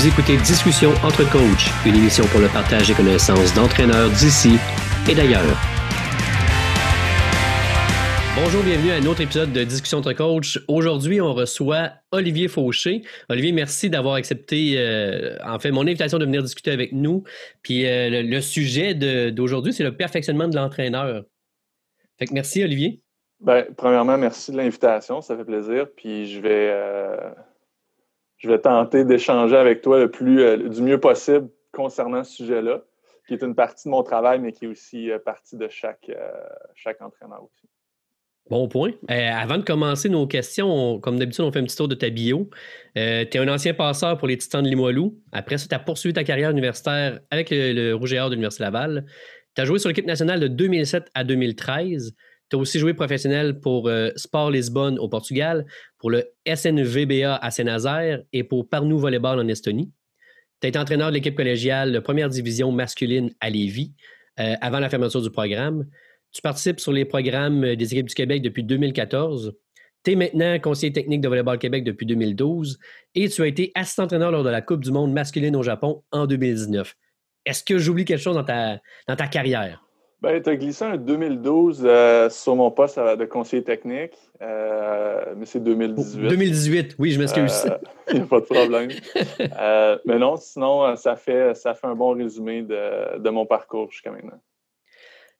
Vous écoutez Discussion entre coachs, une émission pour le partage des connaissances d'entraîneurs d'ici et d'ailleurs. Bonjour, bienvenue à un autre épisode de Discussion entre coachs. Aujourd'hui, on reçoit Olivier Fauché. Olivier, merci d'avoir accepté euh, en fait mon invitation de venir discuter avec nous. Puis euh, le, sujet d'aujourd'hui, c'est le perfectionnement de l'entraîneur. Fait que merci Olivier. Ben, premièrement, merci de l'invitation, ça fait plaisir. Puis je vais euh, je vais tenter d'échanger avec toi le plus, euh, du mieux possible concernant ce sujet-là, qui est une partie de mon travail, mais qui est aussi euh, partie de chaque, euh, chaque entraîneur aussi. Bon point. avant de commencer nos questions, comme d'habitude, on fait un petit tour de ta bio. tu es un ancien passeur pour les Titans de Limoilou. Après ça, tu as poursuivi ta carrière universitaire avec le, Rouge et Or de l'Université Laval. Tu as joué sur l'équipe nationale de 2007 à 2013. Tu as aussi joué professionnel pour Sport Lisbonne au Portugal, pour le SNVBA à Saint-Nazaire et pour Parnou Volleyball en Estonie. Tu as été entraîneur de l'équipe collégiale de première division masculine à Lévis euh, avant la fermeture du programme. Tu participes sur les programmes des équipes du Québec depuis 2014. Tu es maintenant conseiller technique de Volleyball Québec depuis 2012 et tu as été assistant-entraîneur lors de la Coupe du monde masculine au Japon en 2019. Est-ce que j'oublie quelque chose dans ta, dans ta carrière? Ben, tu as glissé un 2012 euh, sur mon poste de conseiller technique, euh, mais c'est 2018. 2018, oui, je m'excuse. Il n'y a pas de problème. Euh, mais non, sinon, ça fait, ça fait un bon résumé de, mon parcours jusqu'à maintenant.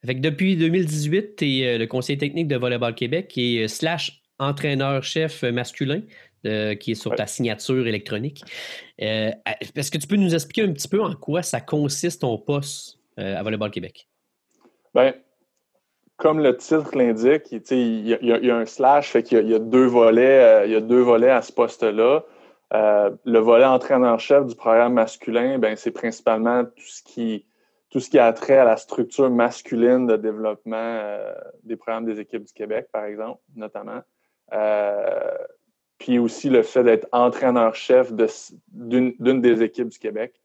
depuis 2018, tu es le conseiller technique de Volleyball Québec et slash entraîneur-chef masculin. qui est sur ta signature électronique. Est-ce que tu peux nous expliquer un petit peu en quoi ça consiste ton poste à Volleyball Québec? Bien, comme le titre l'indique, il y, a un slash, fait qu'il y, a deux volets, euh, il y a deux volets à ce poste-là. Euh, le volet entraîneur-chef du programme masculin, ben, c'est principalement tout ce qui tout ce qui a trait à la structure masculine de développement euh, des programmes des équipes du Québec, par exemple, notamment. puis aussi le fait d'être entraîneur-chef d'une des équipes du Québec.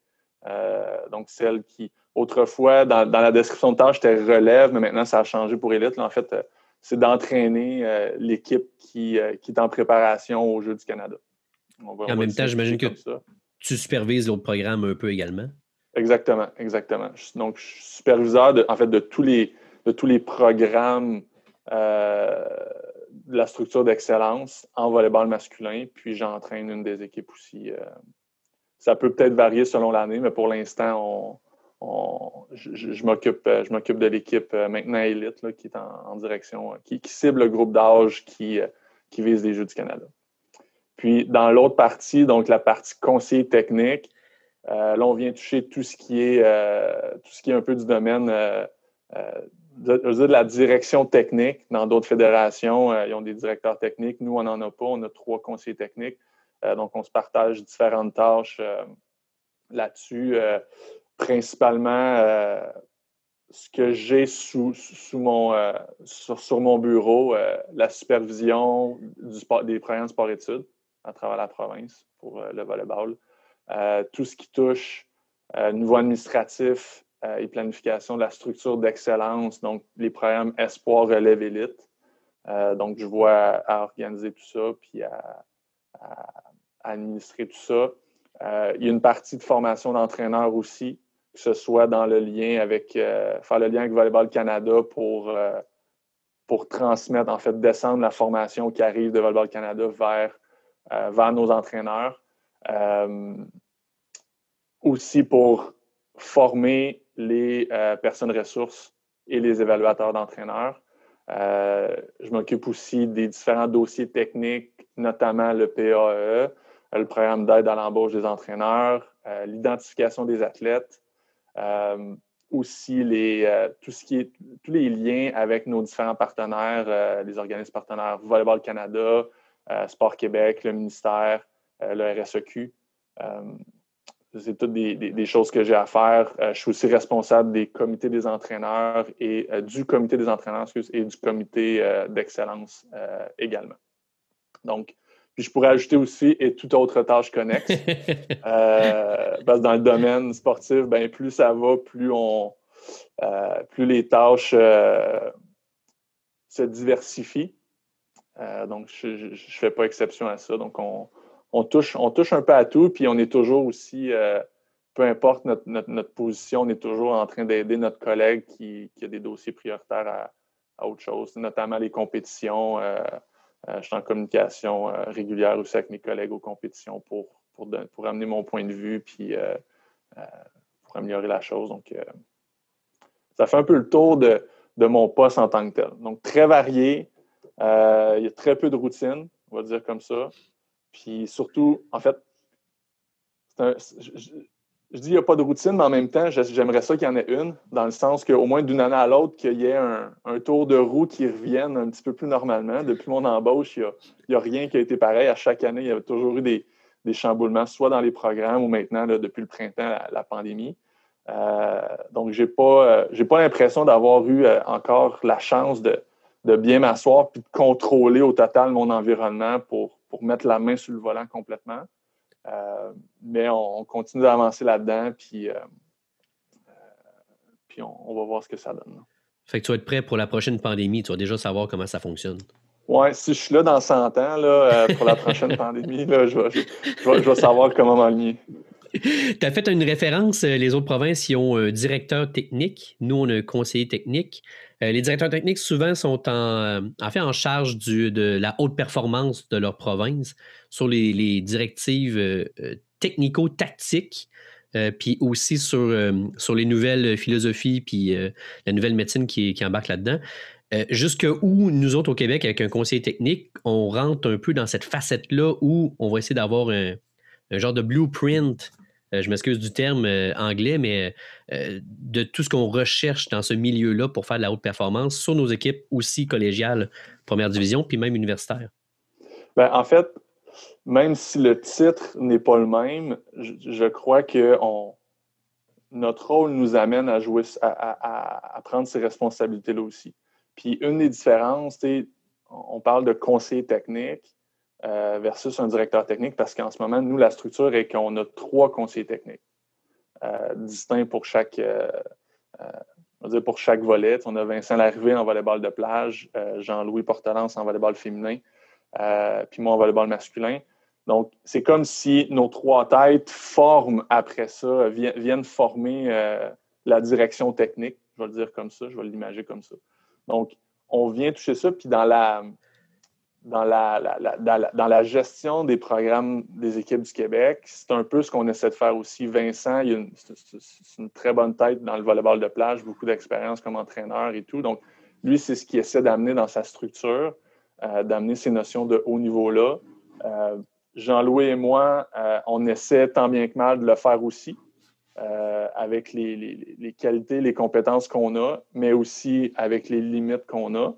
Donc, celle qui, Autrefois, dans, la description de tâche, c'était relève, mais maintenant, ça a changé pour élite. en fait, euh, c'est d'entraîner euh, l'équipe qui, euh, qui, est en préparation aux Jeux du Canada. en même temps, j'imagine que tu supervises l'autre programme un peu également. Exactement, exactement. Donc, je suis superviseur de, en fait, de tous les, de tous les programmes de la structure d'excellence en volleyball masculin, puis j'entraîne une des équipes aussi. Ça peut peut-être varier selon l'année, mais pour l'instant, on, je, m'occupe, euh, je m'occupe de l'équipe euh, maintenant élite qui est en, direction, euh, qui, cible le groupe d'âge qui, vise les Jeux du Canada. Puis dans l'autre partie, donc la partie conseiller technique, là on vient toucher tout ce qui est tout ce qui est un peu du domaine de, la direction technique. Dans d'autres fédérations, ils ont des directeurs techniques. Nous, on n'en a pas. On a trois conseillers techniques. Donc, on se partage différentes tâches là-dessus principalement euh, ce que j'ai sous, mon, euh, sur, mon bureau, euh, la supervision des programmes sport-études à travers la province pour le volleyball. tout ce qui touche niveau administratif et planification de la structure d'excellence, donc les programmes Espoir, Relève, Élite. donc, je vois à organiser tout ça puis à administrer tout ça. il y a une partie de formation d'entraîneur aussi que ce soit dans le lien avec, euh, faire le lien avec Volleyball Canada pour, euh, pour transmettre, en fait, descendre la formation qui arrive de Volleyball Canada vers, euh, vers nos entraîneurs. aussi pour former les personnes ressources et les évaluateurs d'entraîneurs. je m'occupe aussi des différents dossiers techniques, notamment le PAE, le programme d'aide à l'embauche des entraîneurs, l'identification des athlètes, euh, aussi euh, tous les liens avec nos différents partenaires, euh, les organismes partenaires Volleyball Canada, Sport Québec, le ministère, le RSEQ. c'est toutes des, choses que j'ai à faire. je suis aussi responsable des comités des entraîneurs et du comité des entraîneurs et du comité d'excellence également. Donc, puis je pourrais ajouter aussi et toute autre tâche connexe. Euh, parce que dans le domaine sportif, ben, plus ça va, plus on euh, plus les tâches euh, se diversifient. donc, je ne fais pas exception à ça. Donc, on, on, touche, on touche un peu à tout, puis on est toujours aussi, peu importe notre, position, on est toujours en train d'aider notre collègue qui, a des dossiers prioritaires à, autre chose, notamment les compétitions. Euh, je suis en communication régulière aussi avec mes collègues aux compétitions pour, pour, pour amener mon point de vue, puis pour améliorer la chose. Donc, ça fait un peu le tour de, de mon poste en tant que tel. Donc, très varié. il y a très peu de routine, on va dire comme ça. Puis surtout, en fait, je, dis qu'il n'y a pas de routine, mais en même temps, j'aimerais ça qu'il y en ait une, dans le sens qu'au moins d'une année à l'autre, qu'il y ait un, tour de roue qui revienne un petit peu plus normalement. Depuis mon embauche, il n'y a, rien qui a été pareil. À chaque année, il y a toujours eu des, chamboulements, soit dans les programmes ou maintenant, depuis le printemps, la, pandémie. Euh, donc, je n'ai pas, euh, pas l'impression d'avoir eu euh, encore la chance de, bien m'asseoir puis de contrôler au total mon environnement pour mettre la main sur le volant complètement. Euh, mais on, continue d'avancer là-dedans, puis, euh, euh, puis on, va voir ce que ça donne. Fait que tu vas être prêt pour la prochaine pandémie, tu vas déjà savoir comment ça fonctionne. Oui, si je suis là dans 100 ans, là, pour la prochaine pandémie, là, je, vais, je, vais, savoir comment m'aligner. Tu as fait une référence, les autres provinces, ils ont un directeur technique. Nous, on a un conseiller technique. Euh, les directeurs techniques, souvent, sont en, en fait en charge de la haute performance de leur province sur les, directives euh, euh, technico-tactiques. puis aussi sur, les nouvelles philosophies, puis la nouvelle médecine qui, embarque là-dedans. jusque où nous autres au Québec, avec un conseiller technique, on rentre un peu dans cette facette-là où on va essayer d'avoir un, genre de blueprint euh, je m'excuse du terme euh, anglais, mais euh, de tout ce qu'on recherche dans ce milieu-là pour faire de la haute performance sur nos équipes aussi collégiales, première division, puis même universitaire? Ben, en fait, même si le titre n'est pas le même, je, crois que notre rôle nous amène à jouer, à, prendre ces responsabilités-là aussi. Puis une des différences, on parle de conseiller technique, euh, versus un directeur technique parce qu'en ce moment, nous, la structure est qu'on a trois conseillers techniques euh, distincts pour chaque, euh, chaque volet. On a Vincent Larrivée en volleyball de plage, Jean-Louis Portelance en volleyball féminin, puis moi en volleyball masculin. Donc, c'est comme si nos trois têtes forment après ça, viennent, former la direction technique. Je vais le dire comme ça, je vais l'imaginer comme ça. Donc, on vient toucher ça, puis dans la, dans la, dans, la, gestion des programmes des équipes du Québec. C'est un peu ce qu'on essaie de faire aussi. Vincent, c'est une très bonne tête dans le volleyball de plage, beaucoup d'expérience comme entraîneur et tout. Donc, lui, c'est ce qu'il essaie d'amener dans sa structure, euh, d'amener ces notions de haut niveau-là. Euh, Jean-Louis et moi, euh, on essaie tant bien que mal de le faire aussi, avec les, les, les, qualités, les compétences qu'on a, mais aussi avec les limites qu'on a.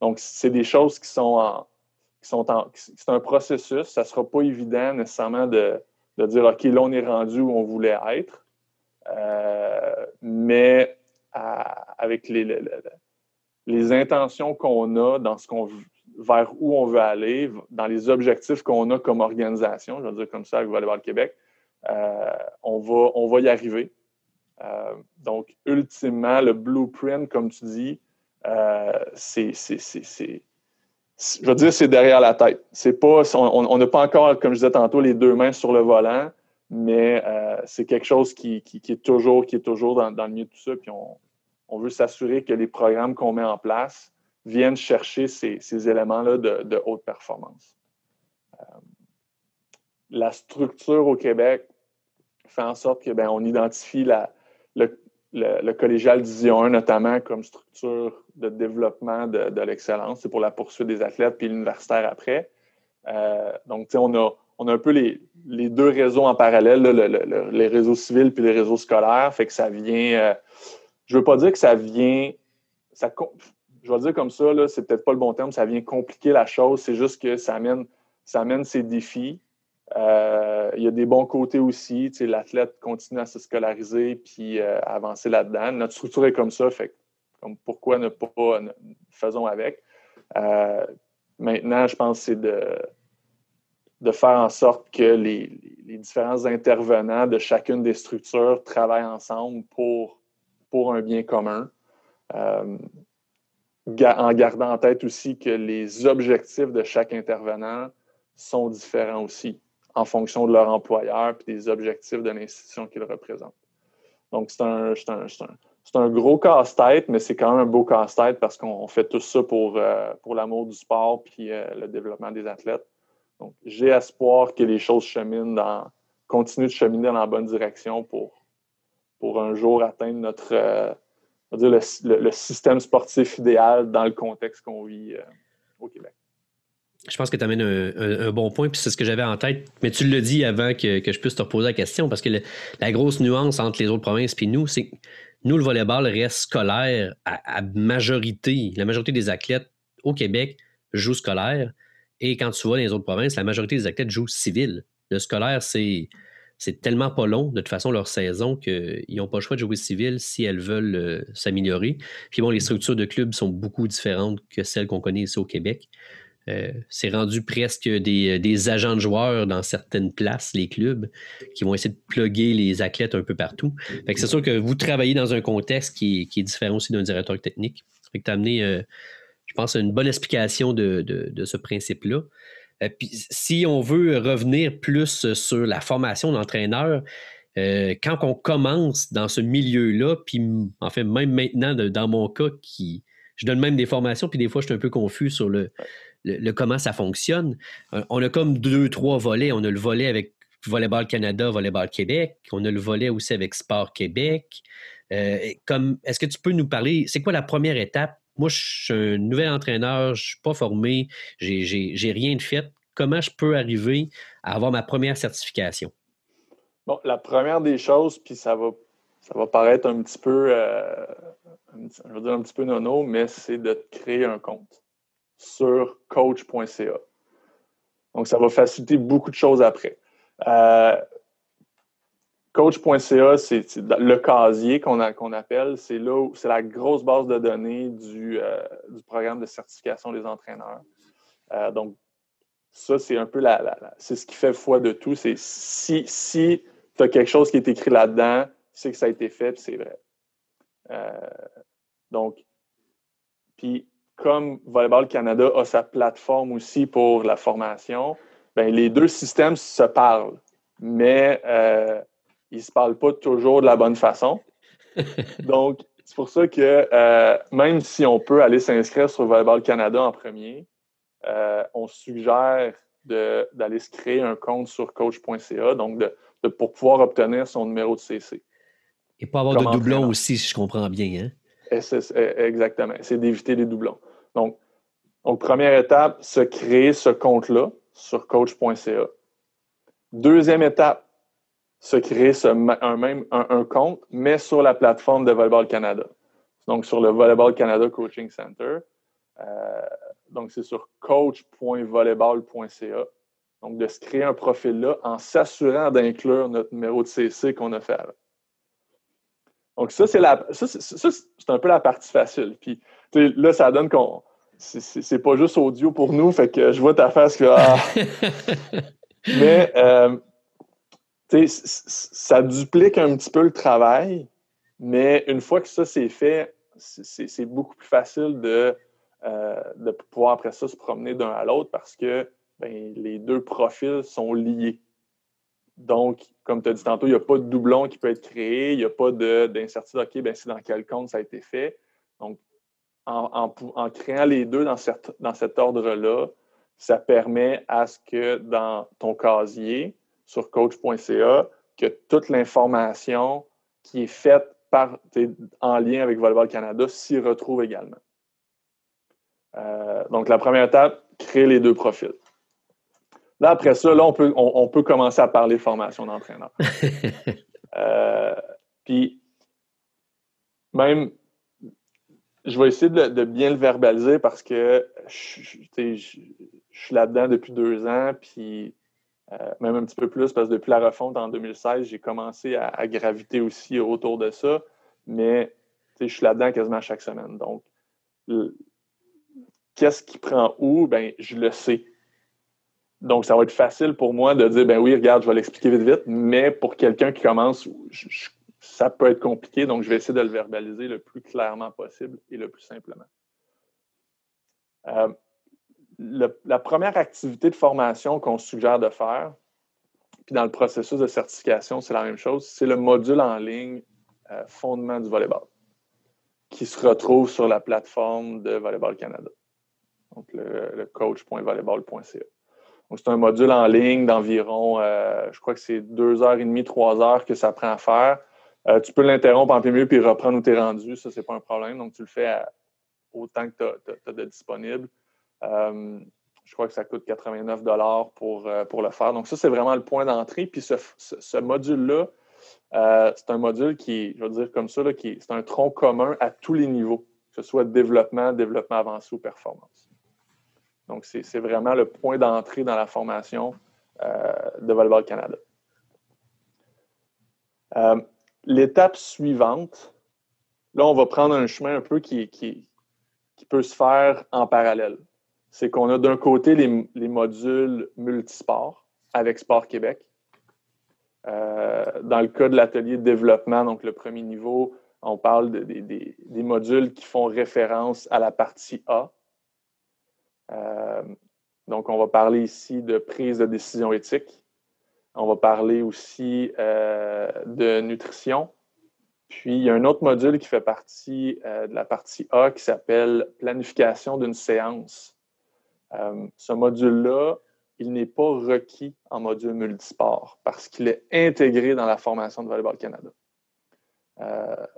Donc, c'est des choses qui sont en, c'est un processus. Ça ne sera pas évident nécessairement de, dire OK, là, on est rendu où on voulait être. Euh, mais avec les, intentions qu'on a dans ce qu'on vers où on veut aller, dans les objectifs qu'on a comme organisation, je vais dire comme ça avec Volleyball Québec, euh, on, va, on va y arriver. Euh, donc, ultimement, le blueprint, comme tu dis, c'est je veux dire, c'est derrière la tête. C'est pas, on n'a pas encore, comme je disais tantôt, les deux mains sur le volant, mais euh, c'est quelque chose qui, est toujours, qui est toujours dans, le milieu de tout ça. Puis on, veut s'assurer que les programmes qu'on met en place viennent chercher ces, éléments-là de, haute performance. Euh, la structure au Québec fait en sorte que ben, on identifie la, le, le, collégial Division 1 notamment comme structure de développement de, l'excellence. C'est pour la poursuite des athlètes puis l'universitaire après. Euh, donc, on a, on a un peu les, deux réseaux en parallèle, les réseaux civils puis les réseaux scolaires. Fait que ça vient. Euh, je veux pas dire que ça vient. Ça, je vais dire comme ça, c'est peut-être pas le bon terme, ça vient compliquer la chose. C'est juste que ça amène, ça amène ses défis. Euh, il y a des bons côtés aussi. L'athlète continue à se scolariser puis euh, avancer là-dedans. Notre structure est comme ça, fait comme pourquoi ne pas faisons avec. Euh, maintenant, je pense c'est de, de faire en sorte que les, différents intervenants de chacune des structures travaillent ensemble pour, pour un bien commun. en gardant en tête aussi que les objectifs de chaque intervenant sont différents aussi en fonction de leur employeur et des objectifs de l'institution qu'ils représentent. Donc, c'est un, un, gros casse-tête, mais c'est quand même un beau casse-tête parce qu'on fait tout ça pour, euh, pour l'amour du sport puis euh, le développement des athlètes. Donc, j'ai espoir que les choses cheminent dans, continuent de cheminer dans la bonne direction pour, pour un jour atteindre notre, euh, dire le, système sportif idéal dans le contexte qu'on vit au Québec. Je pense que tu amènes un, bon point, puis c'est ce que j'avais en tête. Mais tu le dis avant que, je puisse te reposer la question, parce que la grosse nuance entre les autres provinces et nous, c'est que nous, le volleyball reste scolaire à, majorité. La majorité des athlètes au Québec jouent scolaire. Et quand tu vois dans les autres provinces, la majorité des athlètes jouent civil. Le scolaire, c'est, c'est tellement pas long, de toute façon, leur saison, qu'ils n'ont pas le choix de jouer civil si elles veulent euh, s'améliorer. Puis bon, les structures de clubs sont beaucoup différentes que celles qu'on connaît ici au Québec. Euh, c'est rendu presque des, agents de joueurs dans certaines places, les clubs, qui vont essayer de plugger les athlètes un peu partout. c'est sûr que vous travaillez dans un contexte qui, est différent aussi d'un directeur technique. Fait que as amené, euh, je pense, une bonne explication de, ce principe-là. Euh, si on veut revenir plus sur la formation d'entraîneur, quand on commence dans ce milieu-là, puis en fait, même maintenant, dans mon cas, je donne même des formations, puis des fois, je suis un peu confus sur le, le, comment ça fonctionne. Euh, on a comme deux, trois volets. On a le volet avec Volleyball Canada, Volleyball Québec. On a le volet aussi avec Sport Québec. Euh, comme, est-ce que tu peux nous parler, c'est quoi la première étape? Moi, je suis un nouvel entraîneur, je ne suis pas formé, j'ai rien de fait. Comment je peux arriver à avoir ma première certification? Bon, la première des choses, puis ça va, ça va paraître un petit peu, euh, je dire un petit peu nono, mais c'est de créer un compte sur coach.ca. Donc, ça va faciliter beaucoup de choses après. Euh, coach.ca, c'est le casier qu'on appelle. C'est là c'est la grosse base de données du, euh, programme de certification des entraîneurs. Euh, donc, ça, c'est un peu la, c'est ce qui fait foi de tout. C'est si, si tu as quelque chose qui est écrit là-dedans, c'est que ça a été fait, c'est vrai. donc, puis comme Volleyball Canada a sa plateforme aussi pour la formation, ben, les deux systèmes se parlent, mais euh, ils ne se parlent pas toujours de la bonne façon. Donc, c'est pour ça que euh, même si on peut aller s'inscrire sur Volleyball Canada en premier, euh, on suggère d'aller se créer un compte sur coach.ca, donc de, pour pouvoir obtenir son numéro de CC. Et pas avoir de doublons aussi, si je comprends bien. Hein? Exactement. C'est d'éviter les doublons. Donc, première étape, se créer ce compte-là sur coach.ca. Deuxième étape, se créer un, compte, mais sur la plateforme de Volleyball Canada. Donc, sur le Volleyball Canada Coaching Center. Euh, donc, c'est sur coach.volleyball.ca. Donc, de se créer un profil là en s'assurant d'inclure notre numéro de CC qu'on a fait avant. Donc, ça, c'est un peu la partie facile. Puis, là, ça donne qu'on. C'est pas juste audio pour nous, fait que je vois ta face que. Ah. Mais, euh, ça duplique un petit peu le travail, mais une fois que ça c'est fait, c'est beaucoup plus facile de, euh, de pouvoir après ça se promener d'un à l'autre parce que ben, les deux profils sont liés. Donc, comme tu as dit tantôt, il n'y a pas de doublon qui peut être créé, il n'y a pas d'incertitude, OK, ben, c'est dans quel compte ça a été fait. Donc, en, créant les deux dans, dans cet ordre-là, ça permet à ce que dans ton casier sur coach.ca, que toute l'information qui est faite par, en lien avec Volleyball Canada s'y retrouve également. Euh, donc, la première étape, créer les deux profils. Là, après ça, là, on peut, on, peut commencer à parler formation d'entraîneur. Euh, puis, même, je vais essayer de, bien le verbaliser parce que je, suis là-dedans depuis deux ans, puis euh, même un petit peu plus parce que depuis la refonte en 2016, j'ai commencé à, graviter aussi autour de ça, mais je suis là-dedans quasiment chaque semaine. Donc, qu'est-ce qui prend où? Ben, je le sais. Donc, ça va être facile pour moi de dire, ben oui, regarde, je vais l'expliquer vite, vite, mais pour quelqu'un qui commence, ça peut être compliqué, donc je vais essayer de le verbaliser le plus clairement possible et le plus simplement. Euh, la première activité de formation qu'on suggère de faire, Puis dans le processus de certification, c'est la même chose. C'est le module en ligne euh, fondement du volleyball qui se retrouve sur la plateforme de Volleyball Canada. Donc, le, coach.volleyball.ca. Donc, c'est un module en ligne d'environ, euh, je crois que c'est deux heures et demie, trois heures que ça prend à faire. Euh, tu peux l'interrompre en plein milieu puis reprendre où tu es rendu. Ça, c'est pas un problème. Donc, tu le fais autant que tu as, de disponible. Euh, je crois que ça coûte 89 pour, pour le faire. Donc, ça, c'est vraiment le point d'entrée. Puis, ce, module-là, c'est un module qui, je veux dire comme ça, c'est un tronc commun à tous les niveaux, que ce soit développement, développement avancé ou performance. Donc, c'est vraiment le point d'entrée dans la formation euh, de Volleyball Canada. L'étape suivante, là, on va prendre un chemin un peu qui, qui, peut se faire en parallèle. C'est qu'on a d'un côté les, modules multisports avec Sport Québec. Euh, dans le cas de l'atelier de développement, donc le premier niveau, on parle des modules qui font référence à la partie A, euh, donc, on va parler ici de prise de décision éthique. On va parler aussi euh, de nutrition. Puis, il y a un autre module qui fait partie euh, de la partie A qui s'appelle planification d'une séance. ce module-là, il n'est pas requis en module multisport parce qu'il est intégré dans la formation de Volleyball Canada.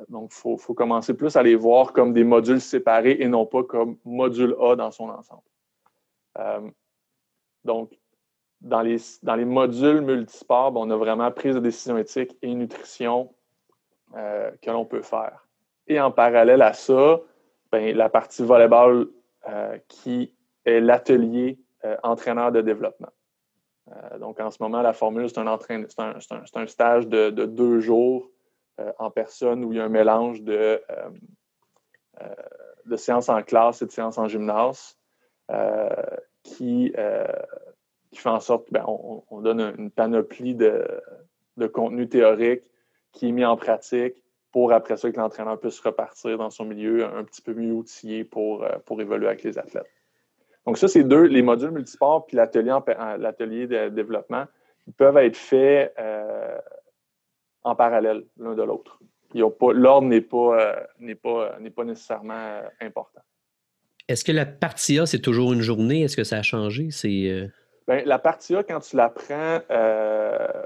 donc, il faut, commencer plus à les voir comme des modules séparés et non pas comme module A dans son ensemble. Euh, donc, dans les, dans les modules multisports, ben, on a vraiment prise de décision éthique et nutrition euh, que l'on peut faire. Et en parallèle à ça, ben, la partie volleyball euh, qui est l'atelier entraîneur de développement. donc, en ce moment, la formule, c'est un, un, un, stage de, de deux jours en personne où il y a un mélange de, de séances en classe et de séances en gymnase. Euh, qui, euh, qui fait en sorte qu'on on donne une panoplie de, de contenu théorique qui est mis en pratique pour après ça que l'entraîneur puisse repartir dans son milieu un petit peu mieux outillé pour, euh, pour évoluer avec les athlètes. Donc ça, c'est deux, les modules multisports puis l'atelier, l'atelier de développement, ils peuvent être faits en parallèle l'un de l'autre. L'ordre n'est pas, pas, pas nécessairement important. Est-ce que la partie A, c'est toujours une journée? Est-ce que ça a changé? C'est, euh, ben, la partie A, quand tu la prends, euh,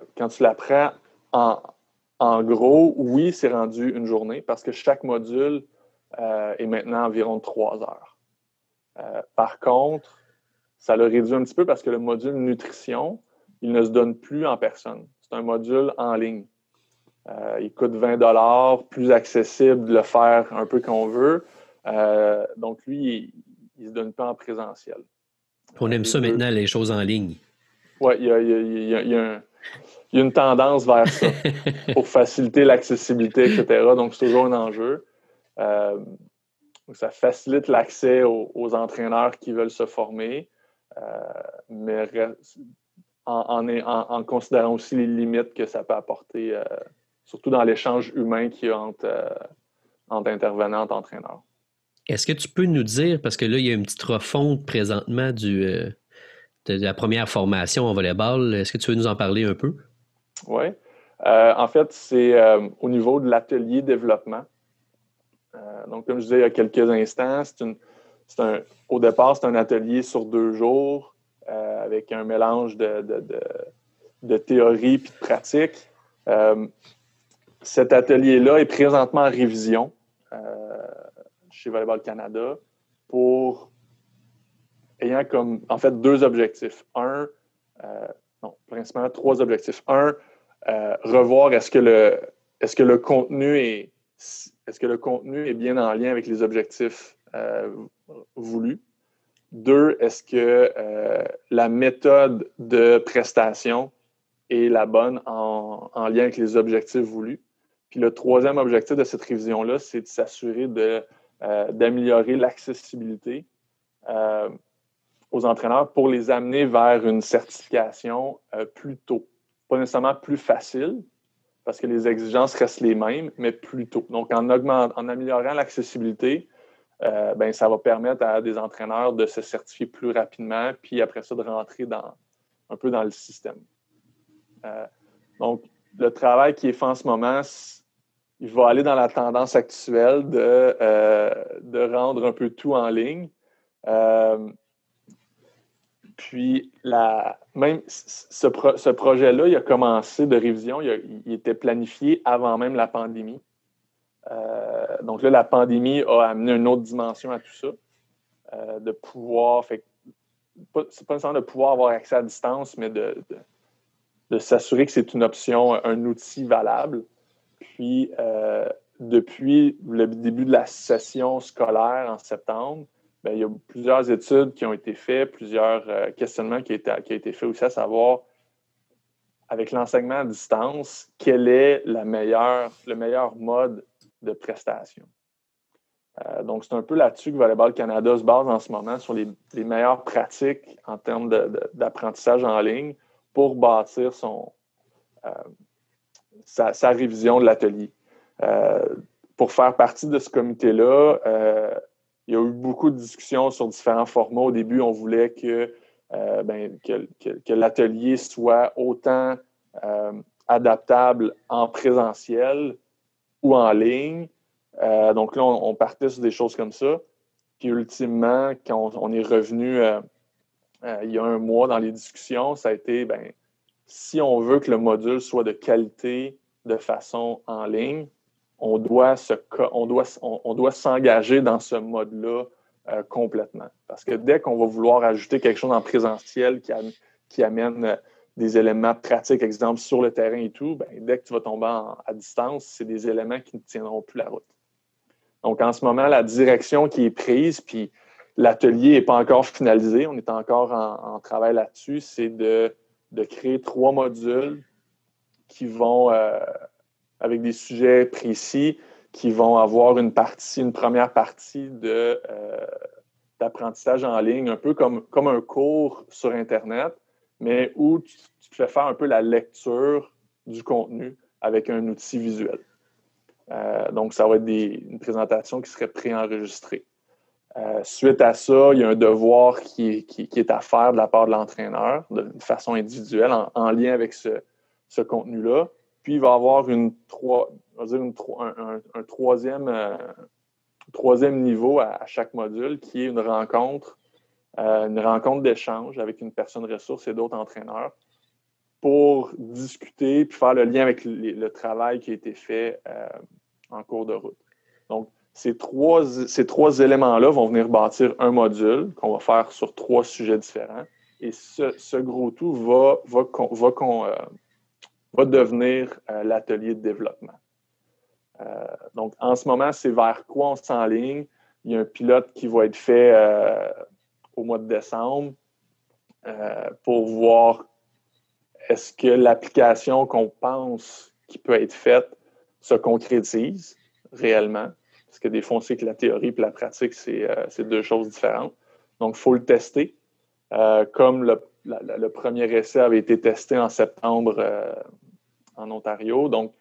en, gros, oui, c'est rendu une journée parce que chaque module euh, est maintenant environ trois heures. par contre, ça le réduit un petit peu parce que le module nutrition, il ne se donne plus en personne. C'est un module en ligne. il coûte 20 plus accessible de le faire un peu qu'on veut. Euh, donc, lui, il ne se donne pas en présentiel. On aime ça maintenant, les choses en ligne. Oui, il y a, une tendance vers ça pour faciliter l'accessibilité, etc. Donc, c'est toujours un enjeu. Euh, ça facilite l'accès aux, entraîneurs qui veulent se former, euh, mais en, considérant aussi les limites que ça peut apporter, surtout dans l'échange humain qu'il y a entre, entre intervenants et entraîneurs. Est-ce que tu peux nous dire, parce que là, il y a une petite refonte présentement du, euh, de, la première formation en volleyball, est-ce que tu veux nous en parler un peu? Oui. Euh, en fait, c'est euh, au niveau de l'atelier développement. donc, comme je disais il y a quelques instants, c'est un, au départ, c'est un atelier sur deux jours avec un mélange de, de, de théorie et de pratique. cet atelier-là est présentement en révision chez Volleyball Canada pour ayant comme, en fait, deux objectifs. Un, euh, non, principalement trois objectifs. Un, euh, revoir est-ce que le, est-ce que le contenu est, est-ce que le contenu est bien en lien avec les objectifs euh, voulus? Deux, est-ce que la méthode de prestation est la bonne en, en, lien avec les objectifs voulus? Puis le troisième objectif de cette révision-là, c'est de s'assurer de d'améliorer l'accessibilité euh, aux entraîneurs pour les amener vers une certification euh, plus tôt. Pas nécessairement plus facile, parce que les exigences restent les mêmes, mais plus tôt. Donc, en, en améliorant l'accessibilité, ben, ça va permettre à des entraîneurs de se certifier plus rapidement, puis après ça, de rentrer dans, un peu dans le système. donc, le travail qui est fait en ce moment, il va aller dans la tendance actuelle de, de rendre un peu tout en ligne. Puis, la, même ce, ce projet-là, il a commencé de révision, il, était planifié avant même la pandémie. Euh, donc là, la pandémie a amené une autre dimension à tout ça, euh, de pouvoir, c'est pas nécessairement de pouvoir avoir accès à distance, mais de, de, s'assurer que c'est une option, un outil valable. Puis, euh, depuis le début de la session scolaire en septembre, ben, il y a plusieurs études qui ont été faites, plusieurs euh, questionnements qui, ont été faits aussi à savoir, avec l'enseignement à distance, quel est le meilleur mode de prestation? Euh, donc, c'est un peu là-dessus que Volleyball Canada se base en ce moment, sur les, meilleures pratiques en termes d'apprentissage en ligne pour bâtir son, sa, révision de l'atelier. pour faire partie de ce comité-là, il y a eu beaucoup de discussions sur différents formats. Au début, on voulait que, euh, ben, l'atelier soit autant euh, adaptable en présentiel ou en ligne. Euh, donc là, on, partait sur des choses comme ça. Puis ultimement, quand on, est revenu il y a un mois dans les discussions, ça a été, ben, si on veut que le module soit de qualité de façon en ligne, on doit, se, on doit, on, doit s'engager dans ce mode-là euh, complètement. Parce que dès qu'on va vouloir ajouter quelque chose en présentiel qui, amène euh, des éléments pratiques, exemple sur le terrain et tout, ben, dès que tu vas tomber à distance, c'est des éléments qui ne tiendront plus la route. Donc, en ce moment, la direction qui est prise, puis l'atelier n'est pas encore finalisé, on est encore en, travail là-dessus, c'est de, de, créer trois modules qui vont euh, avec des sujets précis qui vont avoir une partie, une première partie euh, d'apprentissage en ligne, un peu comme, comme un cours sur Internet, mais où tu, fais faire un peu la lecture du contenu avec un outil visuel. Euh, donc, ça va être une présentation qui serait préenregistrée. Euh, suite à ça, il y a un devoir qui, est à faire de la part de l'entraîneur de façon individuelle en, lien avec ce, contenu-là. Puis il va y avoir un, troisième, euh, niveau à, chaque module qui est une rencontre, euh, une rencontre d'échange avec une personne ressource et d'autres entraîneurs pour discuter puis faire le lien avec le travail qui a été fait en cours de route. Donc, ces trois, éléments-là vont venir bâtir un module qu'on va faire sur trois sujets différents. Et ce, gros tout va, va devenir euh, l'atelier de développement. Euh, donc, en ce moment, c'est vers quoi on s'enligne? Il y a un pilote qui va être fait euh, au mois de décembre pour voir est-ce que l'application qu'on pense qui peut être faite se concrétise réellement. Parce que des fois, on sait que la théorie et la pratique, c'est deux choses différentes. Donc, il faut le tester. comme le, premier essai avait été testé en septembre en Ontario. Donc,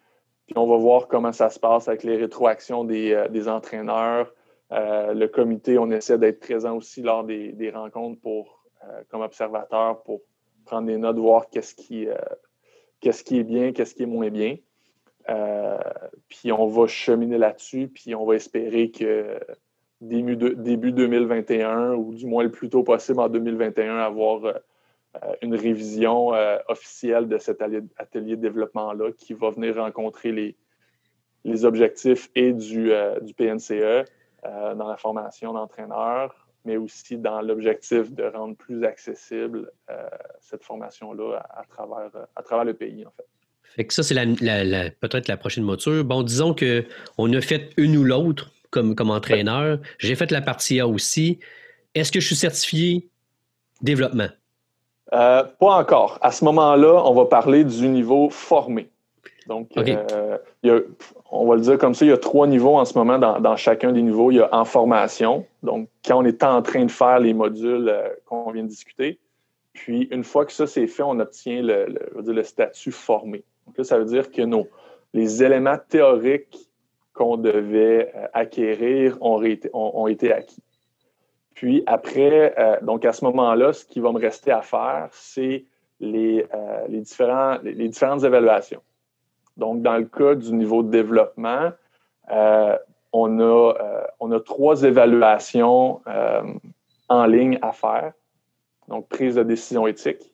puis on va voir comment ça se passe avec les rétroactions des, euh, entraîneurs. Euh, le comité, on essaie d'être présent aussi lors des, rencontres pour, euh, comme observateur pour prendre des notes, voir qu'est-ce qui, qui est bien, qu'est-ce qui est moins bien. Puis on va cheminer là-dessus, puis on va espérer que début, début 2021, ou du moins le plus tôt possible en 2021, avoir euh, une révision euh, officielle de cet atelier de développement-là qui va venir rencontrer les, les objectifs et du, euh, du PNCE dans la formation d'entraîneurs, mais aussi dans l'objectif de rendre plus accessible cette formation-là à, travers, à travers le pays, en fait. Fait que ça, c'est la, peut-être la prochaine mouture. Bon, disons qu'on a fait une ou l'autre comme, comme entraîneur. J'ai fait la partie A aussi. Est-ce que je suis certifié développement? Euh, pas encore. À ce moment-là, on va parler du niveau formé. Donc, euh, on va le dire comme ça, il y a trois niveaux en ce moment dans, chacun des niveaux. Il y a en formation, donc quand on est en train de faire les modules euh, qu'on vient de discuter. Puis, une fois que ça c'est fait, on obtient le, le, statut formé. Donc là, ça veut dire que nos, les éléments théoriques qu'on devait acquérir ont été acquis. Puis après, euh, donc à ce moment-là, ce qui va me rester à faire, c'est les, les, différents, les, différentes évaluations. Donc, dans le cas du niveau de développement, on, a, on a trois évaluations en ligne à faire. Donc, prise de décision éthique,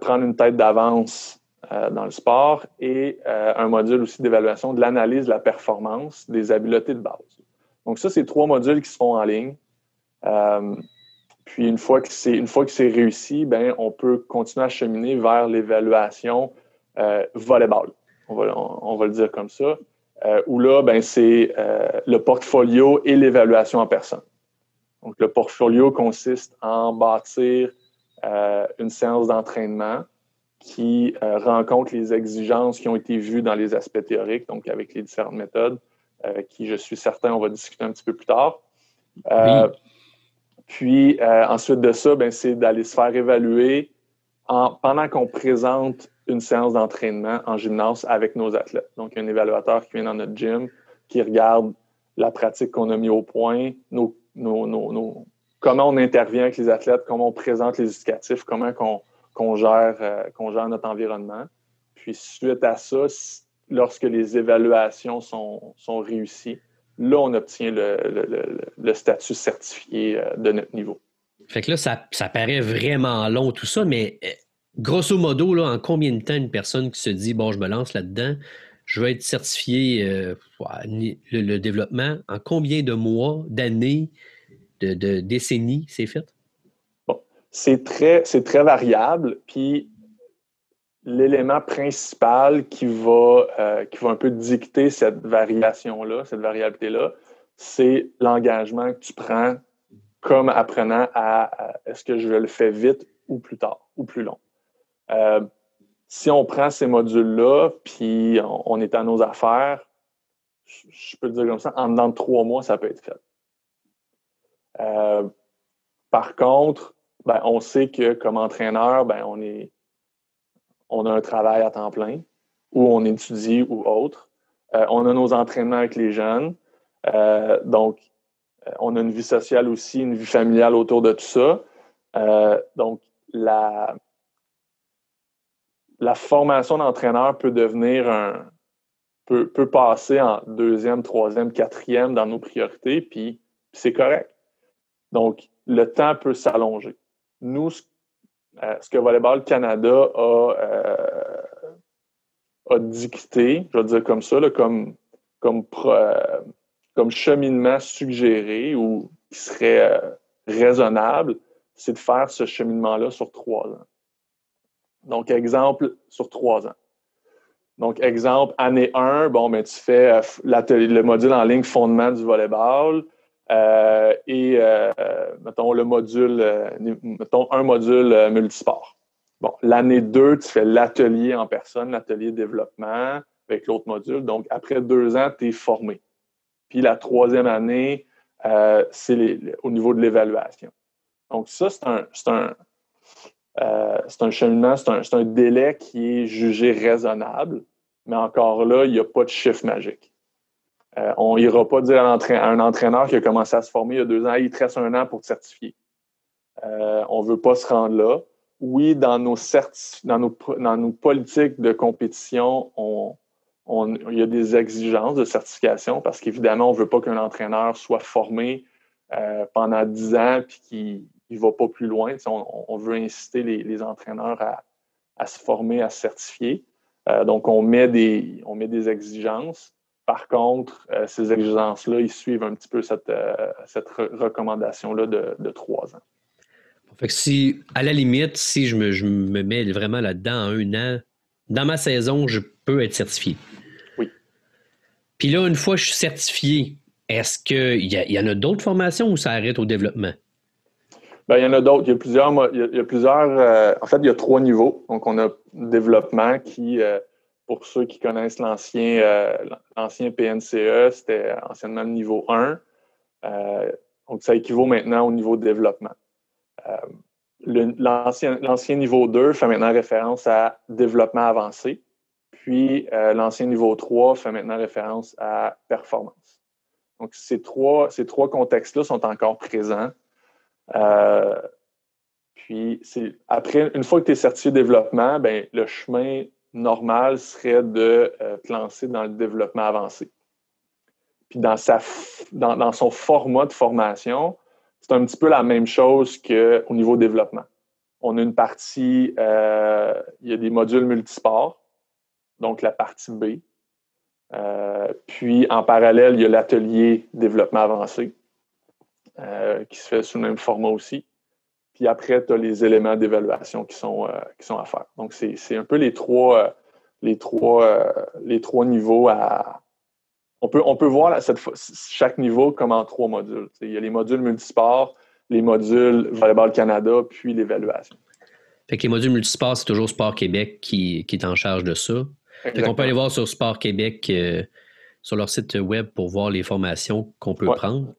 prendre une tête d'avance euh, dans le sport et euh, un module aussi d'évaluation de l'analyse de la performance des habiletés de base. Donc ça, c'est trois modules qui se font en ligne. Euh, puis une fois que c'est une fois que c'est réussi, ben on peut continuer à cheminer vers l'évaluation volleyball. On va, on, va le dire comme ça. où là, ben c'est le portfolio et l'évaluation en personne. Donc le portfolio consiste en bâtir une séance d'entraînement qui euh, rencontre les exigences qui ont été vues dans les aspects théoriques, donc avec les différentes méthodes, euh, qui, je suis certain, on va discuter un petit peu plus tard. Euh, puis ensuite de ça, ben, c'est d'aller se faire évaluer en, pendant qu'on présente une séance d'entraînement en gymnase avec nos athlètes. Donc, il y a un évaluateur qui vient dans notre gym, qui regarde la pratique qu'on a mis au point, nos, comment on intervient avec les athlètes, comment on présente les éducatifs, comment qu'on qu'on gère, euh, gère notre environnement. Puis suite à ça, lorsque les évaluations sont, sont réussies, là, on obtient le, le, le, statut certifié euh, de notre niveau. Fait que là, ça, ça, paraît vraiment long tout ça, mais euh, grosso modo, là, en combien de temps une personne qui se dit bon, je me lance là-dedans, je vais être certifié le, développement, en combien de mois, d'années, de, de décennies c'est fait? C'est très, c'est très variable. Puis l'élément principal qui va, euh, qui va un peu dicter cette variation-là, cette variabilité-là, c'est l'engagement que tu prends comme apprenant à, est-ce que je le fais vite ou plus tard ou plus long. Euh, si on prend ces modules-là, puis on, est à nos affaires, je, peux le dire comme ça, en dedans de trois mois, ça peut être fait. Euh, par contre, ben, on sait que comme entraîneur, ben, on, a un travail à temps plein, ou on étudie ou autre. Euh, on a nos entraînements avec les jeunes. Euh, donc, euh, on a une vie sociale aussi, une vie familiale autour de tout ça. donc, la, formation d'entraîneur peut devenir un. Peut passer en deuxième, troisième, quatrième dans nos priorités, puis c'est correct. Donc, le temps peut s'allonger nous, euh, ce que Volleyball Canada a, euh, a dicté, je vais dire comme ça, comme, comme, euh, comme cheminement suggéré ou qui serait raisonnable, c'est de faire ce cheminement-là sur trois ans. Donc, exemple, sur trois ans. Donc, exemple, année 1, bon, ben, tu fais le module en ligne fondement du volleyball. Euh, et euh, mettons le module, euh, mettons un module multisport. Bon, l'année 2, tu fais l'atelier en personne, l'atelier développement avec l'autre module. Donc, après deux ans, tu es formé. Puis la troisième année, c'est au niveau de l'évaluation. Donc, ça, c'est un, un, un, cheminement, c'est un, un, délai qui est jugé raisonnable, mais encore là, il n'y a pas de chiffre magique. Euh, on n'ira pas dire à, un entraîneur qui a commencé à se former il y a deux ans, il te reste un an pour te certifier. Euh, on ne veut pas se rendre là. Oui, dans nos, politiques de compétition, on, il y a des exigences de certification parce qu'évidemment, on ne veut pas qu'un entraîneur soit formé euh, pendant dix ans et qu'il ne va pas plus loin. On, veut inciter les, entraîneurs à, se former, à se certifier. donc, on met des exigences. Par contre, euh, ces exigences-là, ils suivent un petit peu cette, euh, recommandation-là de, trois ans. Fait que si, à la limite, si je me, mets vraiment là-dedans en un an, dans ma saison, je peux être certifié. Oui. Puis là, une fois que je suis certifié, est-ce qu'il y, y, en a d'autres formations ou ça arrête au développement? Bien, il y en a d'autres. Il y a plusieurs. Il y a, plusieurs euh, en fait, il y a trois niveaux. Donc, on a développement qui pour ceux qui connaissent l'ancien euh, PNCE, c'était anciennement le niveau 1. Euh, donc, ça équivaut maintenant au niveau de développement. Euh, l'ancien niveau 2 fait maintenant référence à développement avancé. Puis, l'ancien niveau 3 fait maintenant référence à performance. Donc, ces trois, ces trois contextes-là sont encore présents. Puis, après, une fois que tu es certifié développement, ben, le chemin normal serait de euh, te lancer dans le développement avancé. Puis, dans, sa, dans, son format de formation, c'est un petit peu la même chose qu'au niveau développement. On a une partie, euh, il y a des modules multisports, donc la partie B. Euh, puis, en parallèle, il y a l'atelier développement avancé, qui se fait sous le même format aussi. Puis après, tu as les éléments d'évaluation qui, sont, euh, qui sont à faire. Donc, c'est un peu les trois, euh, les trois, euh, les trois niveaux à. On peut, on peut voir cette chaque niveau comme en trois modules. il y a les modules multisports, les modules Volleyball Canada, puis l'évaluation. Fait que les modules multisports, c'est toujours Sport Québec qui, qui, est en charge de ça. Fait qu'on peut aller voir sur Sport Québec, sur leur site web, pour voir les formations qu'on peut prendre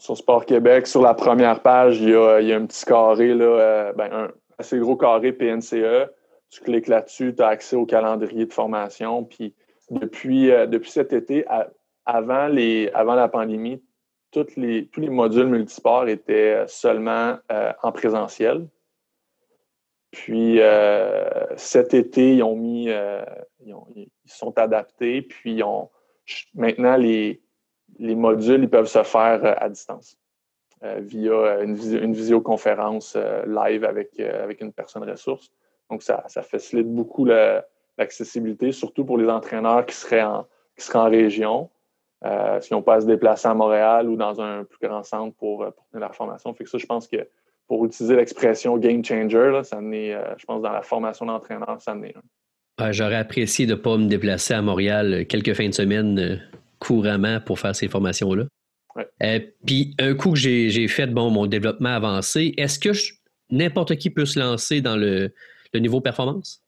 sur Sport Québec, sur la première page, il y a, un petit carré, là, euh, ben, un assez gros carré PNCE. Tu cliques là-dessus, tu as accès au calendrier de formation. Puis depuis, euh, cet été, avant, la pandémie, tous les modules multisports étaient seulement euh, en présentiel. Puis cet été, ils ont mis, ils, ils, sont adaptés, puis ont, maintenant les, les modules ils peuvent se faire euh, à distance euh, via euh, une, visioconférence live avec, avec une personne ressource. Donc, ça, facilite beaucoup l'accessibilité, surtout pour les entraîneurs qui seraient en, qui seraient en région, euh, s'ils n'ont pas se déplacer à Montréal ou dans un plus grand centre pour, pour tenir la formation. Fait que ça, je pense que pour utiliser l'expression game changer, ça je pense, dans la formation d'entraîneur, ça en est un. J'aurais apprécié de ne pas me déplacer à Montréal quelques fins de semaine couramment pour faire ces formations-là. Euh, puis un coup que j'ai fait bon, mon développement avancé, est-ce que n'importe qui peut se lancer dans le, niveau performance?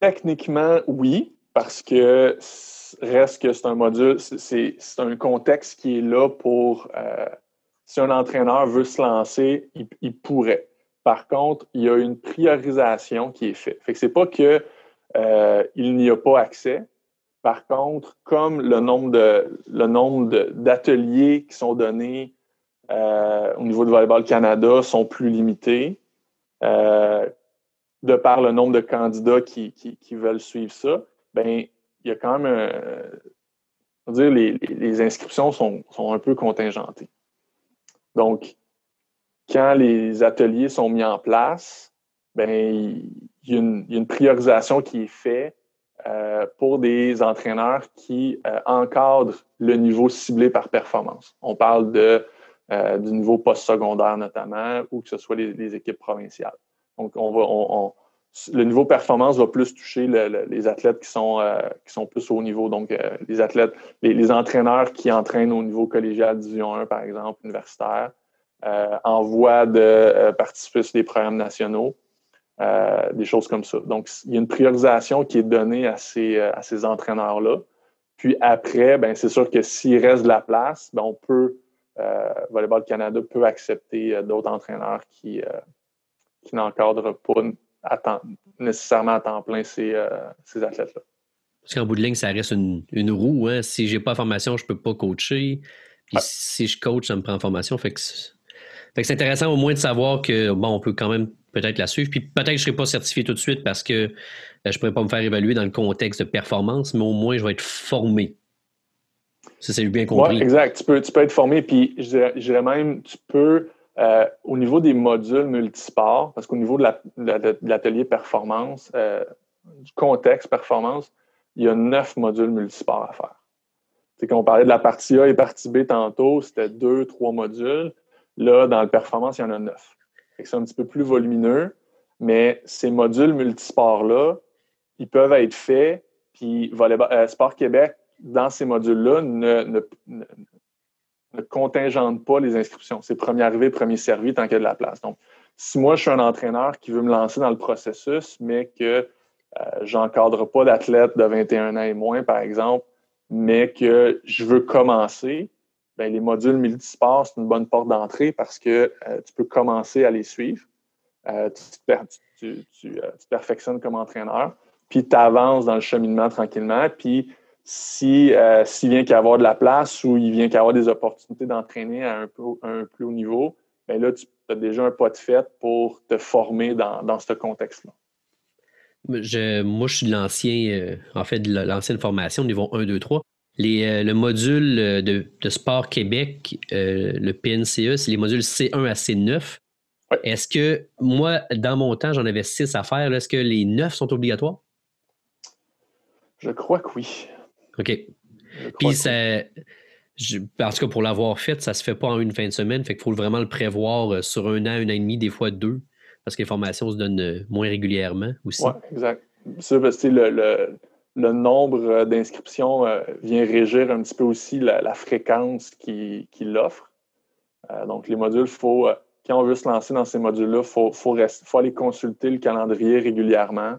Techniquement, oui, parce que reste que c'est un module, c'est un contexte qui est là pour euh, si un entraîneur veut se lancer, il, pourrait. Par contre, il y a une priorisation qui est faite. Fait que c'est pas que euh, il n'y a pas accès, par contre, comme le nombre de le nombre d'ateliers qui sont donnés euh, au niveau de Volleyball Canada sont plus limités, euh, de par le nombre de candidats qui, veulent suivre ça, ben il y a quand même un, dire les, les inscriptions sont, sont, un peu contingentées. Donc, quand les ateliers sont mis en place, ben il y y a une priorisation qui est faite euh, pour des entraîneurs qui euh, encadrent le niveau ciblé par performance. On parle euh, du niveau post-secondaire notamment, ou que ce soit les, équipes provinciales. Donc, le niveau performance va plus toucher les athlètes qui sont, plus haut niveau. Donc, les athlètes, les, entraîneurs qui entraînent au niveau collégial Division 1, par exemple, universitaire, en voie de participer sur des programmes nationaux. Euh, des choses comme ça. Donc, il y a une priorisation qui est donnée à ces, euh, à ces entraîneurs-là. Puis après, ben, c'est sûr que s'il reste de la place, ben, on peut, euh, Volleyball Canada peut accepter euh, d'autres entraîneurs qui, qui n'encadrent pas nécessairement à temps plein ces, ces athlètes-là. Parce qu'en bout de ligne, ça reste une, une roue. Hein. Si je n'ai pas de formation, je ne peux pas coacher. Puis si je coach, ça me prend en formation. Fait que c'est intéressant au moins de savoir que bon, on peut quand même peut-être la suivre. Puis peut-être que je ne serai pas certifié tout de suite parce que euh, je ne pourrais pas me faire évaluer dans le contexte de performance, mais au moins je vais être formé. Ça, c'est bien compris. Oui, exact. Tu peux, tu peux être formé, puis je dirais, même, tu peux, euh, au niveau des modules multisports, parce qu'au niveau de l'atelier performance, euh, du contexte performance, il y a neuf modules multisports à faire. C'est quand on parlait de la partie A et partie B tantôt, c'était deux, trois modules. Là, dans le performance, il y en a neuf c'est un petit peu plus volumineux, mais ces modules multisports-là, ils peuvent être faits, puis euh, Sport Québec, dans ces modules-là, ne, ne, ne, contingente pas les inscriptions. C'est premier arrivé, premier servi tant qu'il y a de la place. Donc, si moi, je suis un entraîneur qui veut me lancer dans le processus, mais que euh, j'encadre pas d'athlètes de 21 ans et moins, par exemple, mais que je veux commencer, ben, les modules multisports, c'est une bonne porte d'entrée parce que euh, tu peux commencer à les suivre. Euh, tu, euh, perfectionnes comme entraîneur, puis tu avances dans le cheminement tranquillement. Puis si, s'il vient qu'à avoir de la place ou il vient qu'à avoir des opportunités d'entraîner à un, plus haut niveau, bien là, tu as déjà un pas de fait pour te former dans, ce contexte-là. moi, je suis de l'ancien, en fait, de l'ancienne formation, niveau 1, 2, 3. Les, le module de, Sport Québec, le PNCE, c'est les modules C1 à C9. Est-ce que moi, dans mon temps, j'en avais 6 à faire. Est-ce que les 9 sont obligatoires? Je crois que oui. OK. Puis, ça, parce que pour l'avoir fait, ça se fait pas en une fin de semaine. Fait qu'il faut vraiment le prévoir euh, sur un an, un an et demi, des fois deux, parce que les formations se donnent euh, moins régulièrement aussi. Oui, exact. Ça, le, le, nombre euh, d'inscriptions vient régir un petit peu aussi la, fréquence qu'il qui l'offre. donc, les modules, faut, quand on veut se lancer dans ces modules-là, il faut, faut, aller consulter le calendrier régulièrement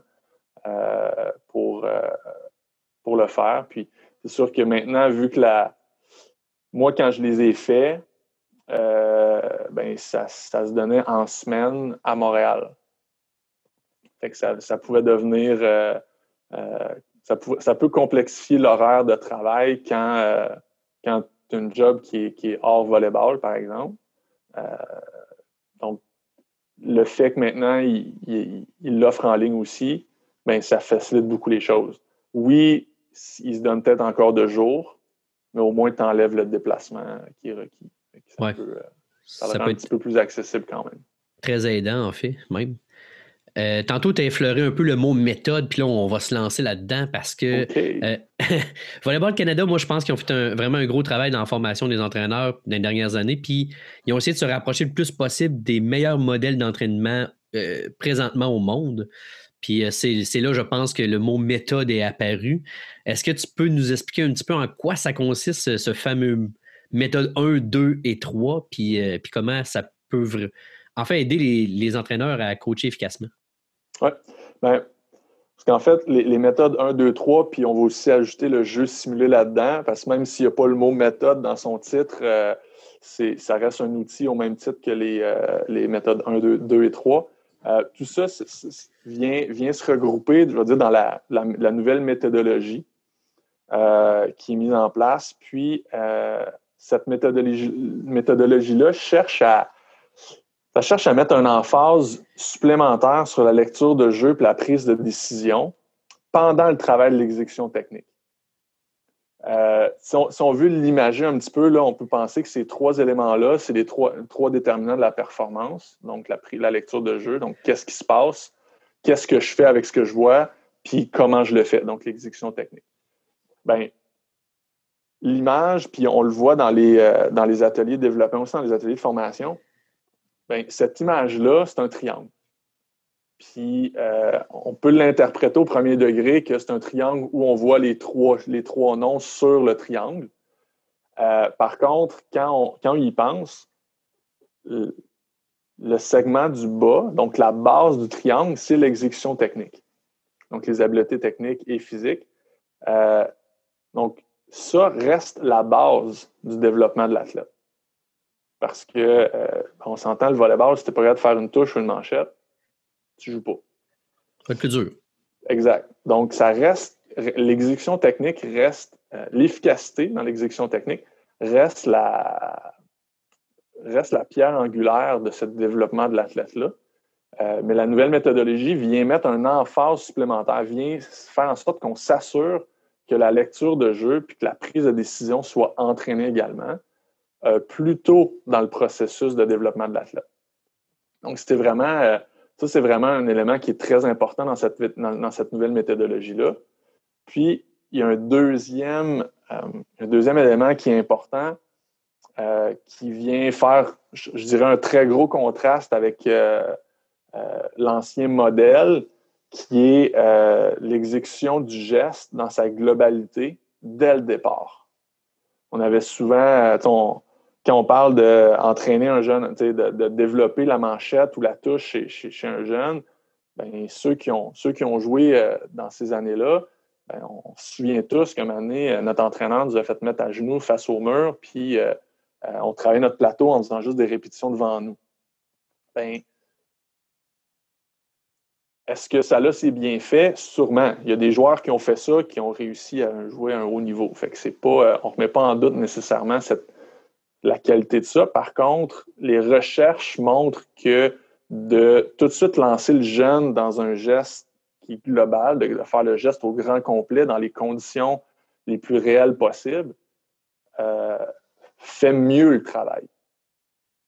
pour, pour le faire. Puis, c'est sûr que maintenant, vu que la, moi, quand je les ai faits, euh, ben, ça, se donnait en semaine à Montréal. ça, pouvait devenir. Euh, euh, ça, peut complexifier l'horaire de travail quand, quand tu as un job qui est, qui est hors volleyball, par exemple. donc, le fait que maintenant, il l'offre en ligne aussi, ben, ça facilite beaucoup les choses. Oui, il se donne peut-être encore de jours, mais au moins tu enlèves le déplacement qui est requis. Ça, peut, euh, ça, être un petit peu plus accessible quand même. Très aidant, en fait, même. Euh, tantôt, tu as effleuré un peu le mot méthode, puis là, on va se lancer là-dedans parce que euh, Volleyball Canada, moi, je pense qu'ils ont fait vraiment un gros travail dans la formation des entraîneurs dans les dernières années, puis ils ont essayé de se rapprocher le plus possible des meilleurs modèles d'entraînement présentement au monde. Puis euh, c'est là, je pense, que le mot méthode est apparu. Est-ce que tu peux nous expliquer un petit peu en quoi ça consiste, ce fameux méthode 1, 2 et 3, puis, euh, puis comment ça peut enfin aider les, entraîneurs à coacher efficacement? Oui. Ben, parce qu'en fait, les, méthodes 1, 2, 3, puis on va aussi ajouter le jeu simulé là-dedans, parce que même s'il n'y a pas le mot méthode dans son titre, euh, ça reste un outil au même titre que les, les méthodes 1, 2, 2 et 3. Euh, tout ça vient, se regrouper, je veux dire, dans la, nouvelle méthodologie euh, qui est mise en place. Puis, euh, cette méthodologie-là cherche à, ça cherche à mettre un emphase supplémentaire sur la lecture de jeu et la prise de décision pendant le travail de l'exécution technique. Euh, si, on, veut l'imager un petit peu, là, on peut penser que ces trois éléments-là, c'est les trois, trois, déterminants de la performance. Donc, la, la lecture de jeu, donc qu'est-ce qui se passe, qu'est-ce que je fais avec ce que je vois, puis comment je le fais, donc l'exécution technique. Ben, l'image, puis on le voit dans les, euh, dans les ateliers de développement, aussi dans les ateliers de formation, ben, cette image-là, c'est un triangle. Puis euh, on peut l'interpréter au premier degré que c'est un triangle où on voit les trois, noms sur le triangle. Euh, par contre, quand on, y pense, le, segment du bas, donc la base du triangle, c'est l'exécution technique. Donc les habiletés techniques et physiques. Euh, donc ça reste la base du développement de l'athlète. Parce que, on s'entend, le volleyball, si tu pas capable de faire une touche ou une manchette, tu joues pas. C'est plus dur. Exact. Donc, ça reste, l'exécution technique reste, euh, l'efficacité dans l'exécution technique reste la, reste la pierre angulaire de ce développement de l'athlète-là. Euh, mais la nouvelle méthodologie vient mettre un emphase supplémentaire, vient faire en sorte qu'on s'assure que la lecture de jeu puis que la prise de décision soit entraînée également euh, plus tôt dans le processus de développement de l'athlète. Donc, c'était vraiment ça, c'est vraiment un élément qui est très important dans cette, dans, cette nouvelle méthodologie-là. Puis, il y a un deuxième, euh, un deuxième élément qui est important, euh, qui vient faire, je, dirais, un très gros contraste avec euh, l'ancien modèle, qui est l'exécution du geste dans sa globalité dès le départ. On avait souvent, quand on parle d'entraîner un jeune, de, développer la manchette ou la touche chez, un jeune, ben, ceux, qui ont, joué euh, dans ces années-là, ben, on se souvient tous qu'à un moment donné, euh, notre entraîneur nous a fait mettre à genoux face au mur, puis euh, on travaillait notre plateau en faisant juste des répétitions devant nous. Ben, est-ce que ça là, c'est bien fait? Sûrement. Il y a des joueurs qui ont fait ça, qui ont réussi à jouer à un haut niveau. Fait que c'est pas, on ne remet pas en doute nécessairement cette, la qualité de ça. Par contre, les recherches montrent que de tout de suite lancer le jeune dans un geste qui est global, de, faire le geste au grand complet dans les conditions les plus réelles possibles, euh, fait mieux le travail.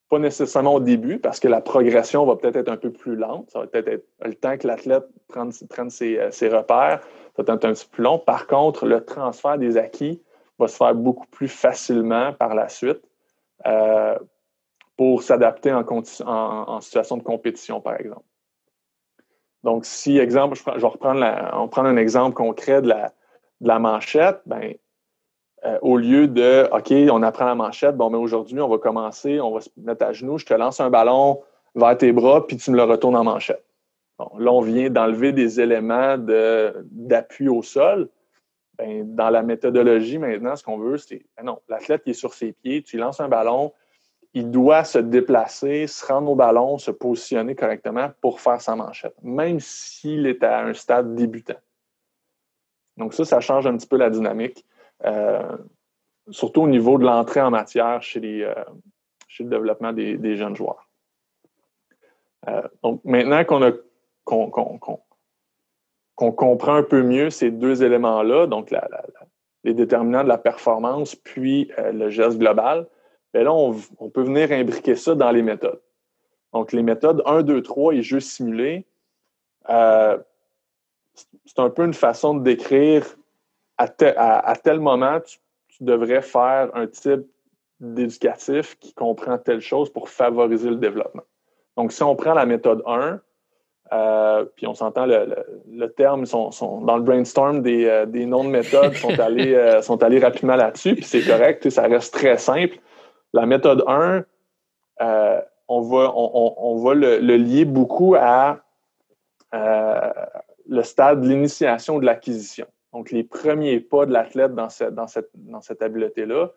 Pas nécessairement au début, parce que la progression va peut-être être un peu plus lente. Ça va peut-être être le temps que l'athlète prenne, ses, euh, ses, repères, ça va être un petit peu plus long. Par contre, le transfert des acquis va se faire beaucoup plus facilement par la suite euh, pour s'adapter en, situation de compétition, par exemple. Donc, si, exemple, je, vais reprendre on prend un exemple concret de la, de la manchette, ben, euh, au lieu de OK, on apprend la manchette, bon, mais aujourd'hui, on va commencer, on va se mettre à genoux, je te lance un ballon vers tes bras, puis tu me le retournes en manchette. là, on vient d'enlever des éléments d'appui au sol. Ben, dans la méthodologie, maintenant, ce qu'on veut, c'est ben non, l'athlète qui est sur ses pieds, tu lances un ballon, il doit se déplacer, se rendre au ballon, se positionner correctement pour faire sa manchette, même s'il est à un stade débutant. Donc ça, ça change un petit peu la dynamique, euh, surtout au niveau de l'entrée en matière chez, euh, le développement des, jeunes joueurs. Euh, donc maintenant qu'on comprend un peu mieux ces deux éléments-là, donc les déterminants de la performance puis le geste global, bien là, on, peut venir imbriquer ça dans les méthodes. Donc, les méthodes 1, 2, 3 et jeux simulés, c'est un peu une façon de décrire à, tel moment, tu, devrais faire un type d'éducatif qui comprend telle chose pour favoriser le développement. Donc, si on prend la méthode 1, euh, puis on s'entend le, terme, sont, dans le brainstorm des, euh, noms de méthodes sont allés, euh, sont allés rapidement là-dessus, puis c'est correct, ça reste très simple. La méthode 1, on va, on, va le, lier beaucoup à le stade de l'initiation de l'acquisition. Donc, les premiers pas de l'athlète dans cette, dans cette, dans cette habileté-là.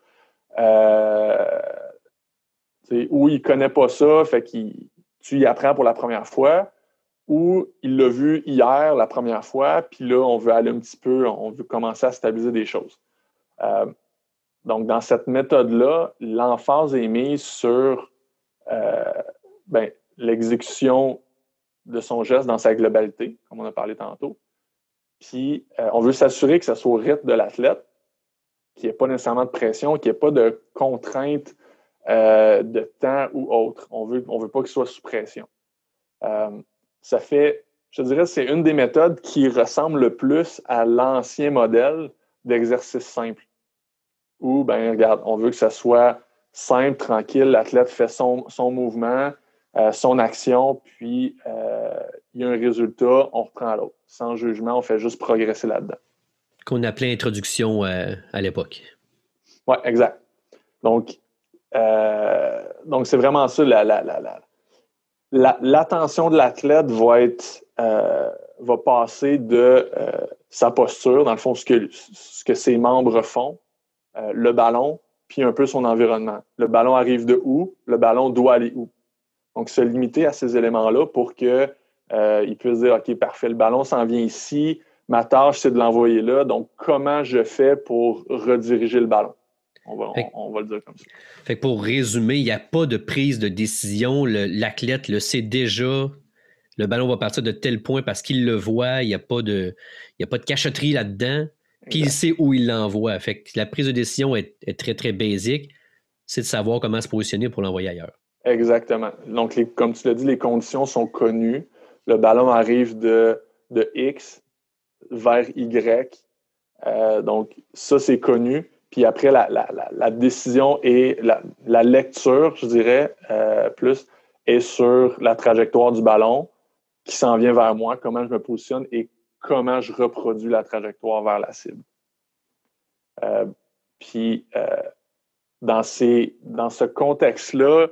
Où il ne connaît pas ça, fait qu'il tu y apprends pour la première fois, ou il l'a vu hier la première fois, puis là, on veut aller un petit peu, on veut commencer à stabiliser des choses. Euh, donc, dans cette méthode-là, l'emphase est mise sur euh, ben, l'exécution de son geste dans sa globalité, comme on a parlé tantôt. Puis, euh, on veut s'assurer que ça soit au rythme de l'athlète, qu'il n'y ait pas nécessairement de pression, qu'il n'y ait pas de contraintes euh, de temps ou autre. On veut, on veut pas qu'il soit sous pression. Ça fait, je dirais, c'est une des méthodes qui ressemble le plus à l'ancien modèle d'exercice simple. Où, ben, regarde, on veut que ça soit simple, tranquille, l'athlète fait son, son mouvement, euh, son action, puis euh, il y a un résultat, on reprend l'autre. Sans jugement, on fait juste progresser là-dedans. Qu'on appelait introduction euh, à l'époque. Oui, exact. Donc, donc c'est vraiment ça. L'attention de l'athlète va être va passer de sa posture, dans le fond, ce que, ce que ses membres font, le ballon, puis un peu son environnement. Le ballon arrive de où? Le ballon doit aller où? Donc, se limiter à ces éléments-là pour qu'il euh, puisse dire, OK, parfait, le ballon s'en vient ici, ma tâche, c'est de l'envoyer là. Donc, comment je fais pour rediriger le ballon? On va, le dire comme ça. Fait pour résumer, il n'y a pas de prise de décision. L'athlète le, sait déjà. Le ballon va partir de tel point parce qu'il le voit. Il n'y a, pas de, a pas de cachotterie là-dedans. Puis il sait où il l'envoie. Fait que la prise de décision est, est très, très basique. C'est de savoir comment se positionner pour l'envoyer ailleurs. Exactement. Donc, comme tu l'as dit, les conditions sont connues. Le ballon arrive de, de X vers Y. Euh, donc, ça, c'est connu. Puis après, la, décision et la, lecture, je dirais, euh, plus, est sur la trajectoire du ballon qui s'en vient vers moi, comment je me positionne et comment je reproduis la trajectoire vers la cible. Euh, puis, dans, ces, dans ce contexte-là,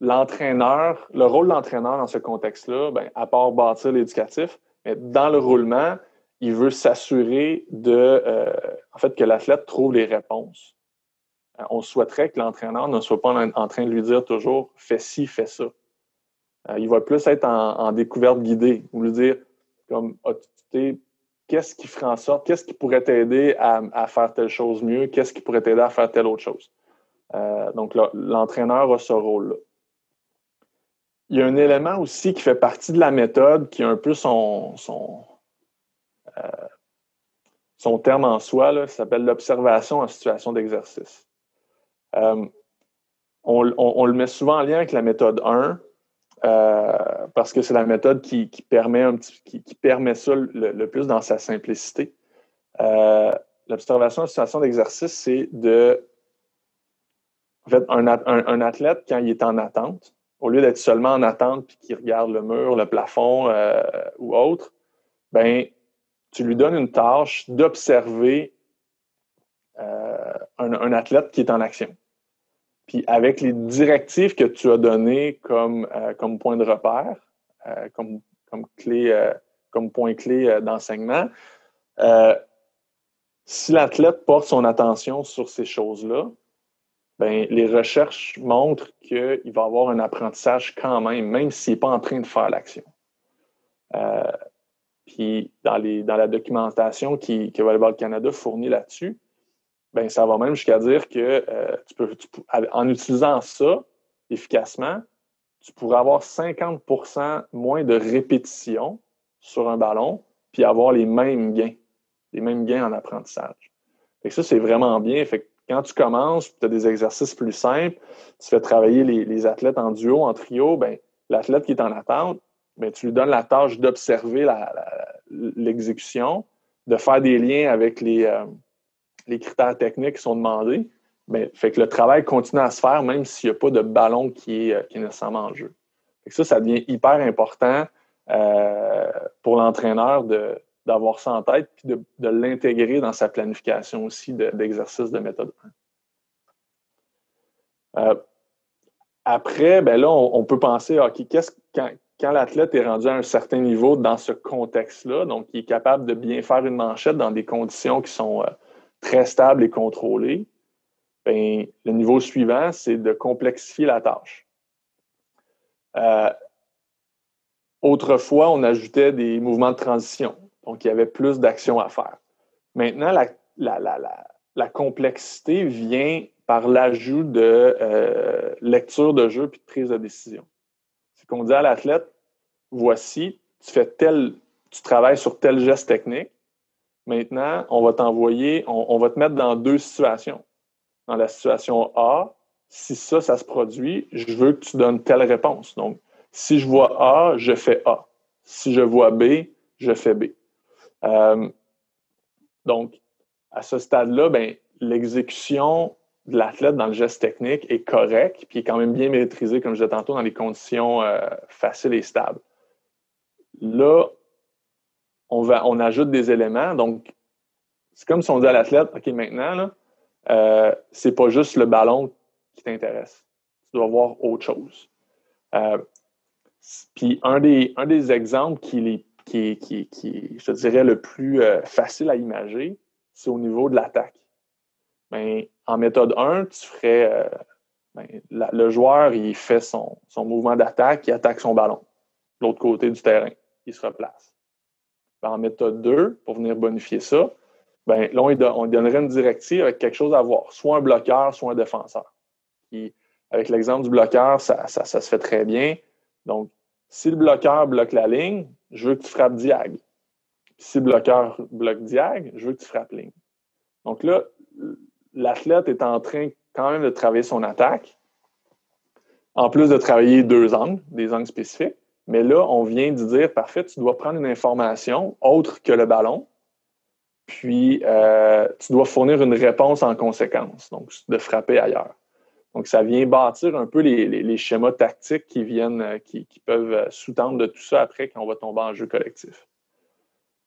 l'entraîneur, le rôle de l'entraîneur dans ce contexte-là, ben, à part bâtir l'éducatif, mais dans le roulement, il veut s'assurer de, euh, que l'athlète trouve les réponses. Euh, on souhaiterait que l'entraîneur ne soit pas en, train de lui dire toujours fais ci, fais ça. Euh, il va plus être en, découverte guidée, ou lui dire comme ah, qu'est-ce qui ferait en sorte, qu'est-ce qui pourrait t'aider à, faire telle chose mieux, qu'est-ce qui pourrait t'aider à faire telle autre chose. donc, l'entraîneur a ce rôle-là. Il y a un élément aussi qui fait partie de la méthode qui est un peu son, son, son terme en soi, s'appelle l'observation en situation d'exercice. On, le met souvent en lien avec la méthode 1 parce que c'est la méthode qui, permet, ça le, plus dans sa simplicité. L'observation en situation d'exercice, c'est de. En fait, un, athlète, quand il est en attente, au lieu d'être seulement en attente puis qu'il regarde le mur, le plafond euh, ou autre, ben, tu lui donnes une tâche d'observer euh, un, athlète qui est en action. Puis avec les directives que tu as données comme, euh, comme point de repère, comme, comme, clé, comme point clé d'enseignement, si l'athlète porte son attention sur ces choses-là, ben, les recherches montrent qu'il va avoir un apprentissage quand même, même s'il n'est pas en train de faire l'action. Puis dans, les, dans la documentation qui, que Volleyball Canada fournit là-dessus, ben, ça va même jusqu'à dire que euh, tu peux, en utilisant ça efficacement, tu pourrais avoir 50% moins de répétitions sur un ballon, puis avoir les mêmes gains les mêmes gains en apprentissage. Fait ça, c'est vraiment bien. Fait quand tu commences, tu as des exercices plus simples, tu fais travailler les, athlètes en duo, en trio, ben, l'athlète qui est en attente, tu lui donnes la tâche d'observer l'exécution, de faire des liens avec les, euh, les critères techniques qui sont demandés. Ben, fait que le travail continue à se faire même s'il n'y a pas de ballon qui est, euh, nécessairement en jeu. ça, ça devient hyper important euh, pour l'entraîneur d'avoir ça en tête puis de, l'intégrer dans sa planification aussi d'exercice de, méthode 1. Euh, après, ben là, on, peut penser, OK, qu'est-ce, quand, quand l'athlète est rendu à un certain niveau dans ce contexte-là, donc il est capable de bien faire une manchette dans des conditions qui sont euh, très stables et contrôlées, ben, le niveau suivant, c'est de complexifier la tâche. Euh, autrefois, on ajoutait des mouvements de transition. Donc, il y avait plus d'actions à faire. Maintenant, la, complexité vient par l'ajout de euh, lecture de jeu puis de prise de décision. Qu'on dit à l'athlète, voici, tu fais tel, tu travailles sur tel geste technique. Maintenant, on va t'envoyer, on, va te mettre dans deux situations. Dans la situation A, si ça, ça se produit, je veux que tu donnes telle réponse. Donc, si je vois A, je fais A. Si je vois B, je fais B. Euh, donc, à ce stade-là, ben, l'exécution de l'athlète dans le geste technique est correcte, puis est quand même bien maîtrisée, comme je disais tantôt, dans les conditions euh, faciles et stables. Là, on, va, on ajoute des éléments. Donc, c'est comme si on dit à l'athlète, OK, maintenant, là, euh, c'est pas juste le ballon qui t'intéresse. Tu dois voir autre chose. puis un des, un des exemples qui est qui, qui, qui, je dirais, le plus euh, facile à imager, c'est au niveau de l'attaque. Ben, en méthode 1, tu ferais euh, ben, le joueur, il fait son, mouvement d'attaque, il attaque son ballon de l'autre côté du terrain, il se replace. Ben, en méthode 2, pour venir bonifier ça, ben, là, on, donnerait une directive avec quelque chose à voir, soit un bloqueur, soit un défenseur. avec l'exemple du bloqueur, ça, se fait très bien. Donc, si le bloqueur bloque la ligne, je veux que tu frappes diag. Si le bloqueur bloque diag, je veux que tu frappes ligne. Donc là, l'athlète est en train quand même de travailler son attaque, en plus de travailler deux angles, des angles spécifiques. Mais là, on vient de dire, parfait, tu dois prendre une information autre que le ballon, puis euh, tu dois fournir une réponse en conséquence, donc de frapper ailleurs. Donc, ça vient bâtir un peu les, schémas tactiques qui viennent, euh, qui, peuvent euh, sous-tendre de tout ça après quand on va tomber en jeu collectif.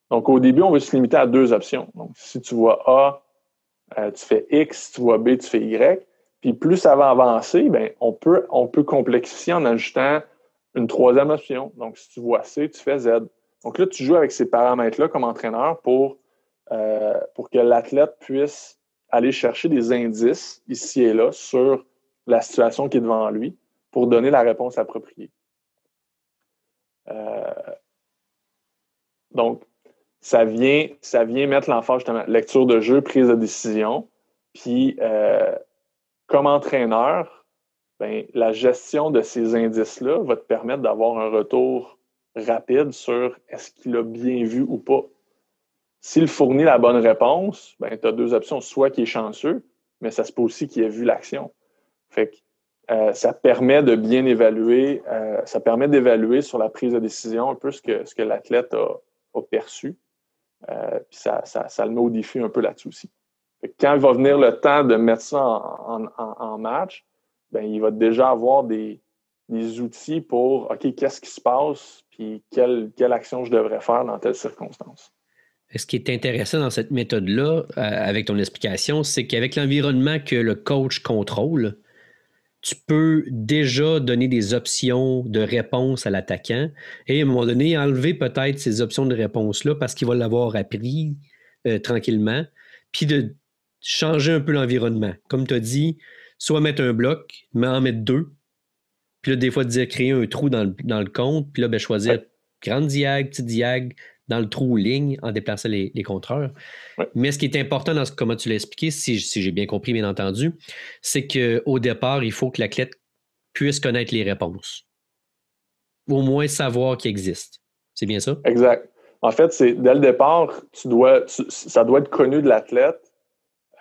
Donc, au début, on va se limiter à deux options. Donc, si tu vois A, euh, tu fais X, tu vois B, tu fais Y. Puis plus ça va avancer, bien, on, peut, on peut complexifier en ajoutant une troisième option. Donc, si tu vois C, tu fais Z. Donc là, tu joues avec ces paramètres-là comme entraîneur pour, pour que l'athlète puisse aller chercher des indices ici et là sur la situation qui est devant lui pour donner la réponse appropriée. Euh, donc, ça vient, ça vient mettre l'emphase justement lecture de jeu, prise de décision, puis euh, comme entraîneur, ben, la gestion de ces indices-là va te permettre d'avoir un retour rapide sur est-ce qu'il a bien vu ou pas. S'il fournit la bonne réponse, ben, tu as deux options. Soit qu'il est chanceux, mais ça se peut aussi qu'il ait vu l'action. Fait que euh, ça permet de bien évaluer, euh, ça permet d'évaluer sur la prise de décision un peu ce que, ce que l'athlète a, perçu. Euh, puis ça, ça, le met au défi un peu là-dessus aussi. quand il va venir le temps de mettre ça en, match, ben, il va déjà avoir des, des outils pour OK, qu'est-ce qui se passe, puis quelle, quelle action je devrais faire dans telle circonstance. Ce qui est intéressant dans cette méthode-là, avec ton explication, c'est qu'avec l'environnement que le coach contrôle, tu peux déjà donner des options de réponse à l'attaquant et à un moment donné, enlever peut-être ces options de réponse-là parce qu'il va l'avoir appris euh, tranquillement, puis de changer un peu l'environnement. Comme tu as dit, soit mettre un bloc, mais en mettre deux. Puis là, des fois, dire créer un trou dans le, compte, puis là, ben, choisir grande diag, petite diag, dans le trou ou ligne en déplaçant les, les contreurs. Mais ce qui est important dans ce, comment tu l'as expliqué, si, si j'ai bien compris, bien entendu, c'est qu'au départ, il faut que l'athlète puisse connaître les réponses. Au moins savoir qu'ils existent. C'est bien ça? Exact. En fait, c'est dès le départ, tu dois, ça doit être connu de l'athlète.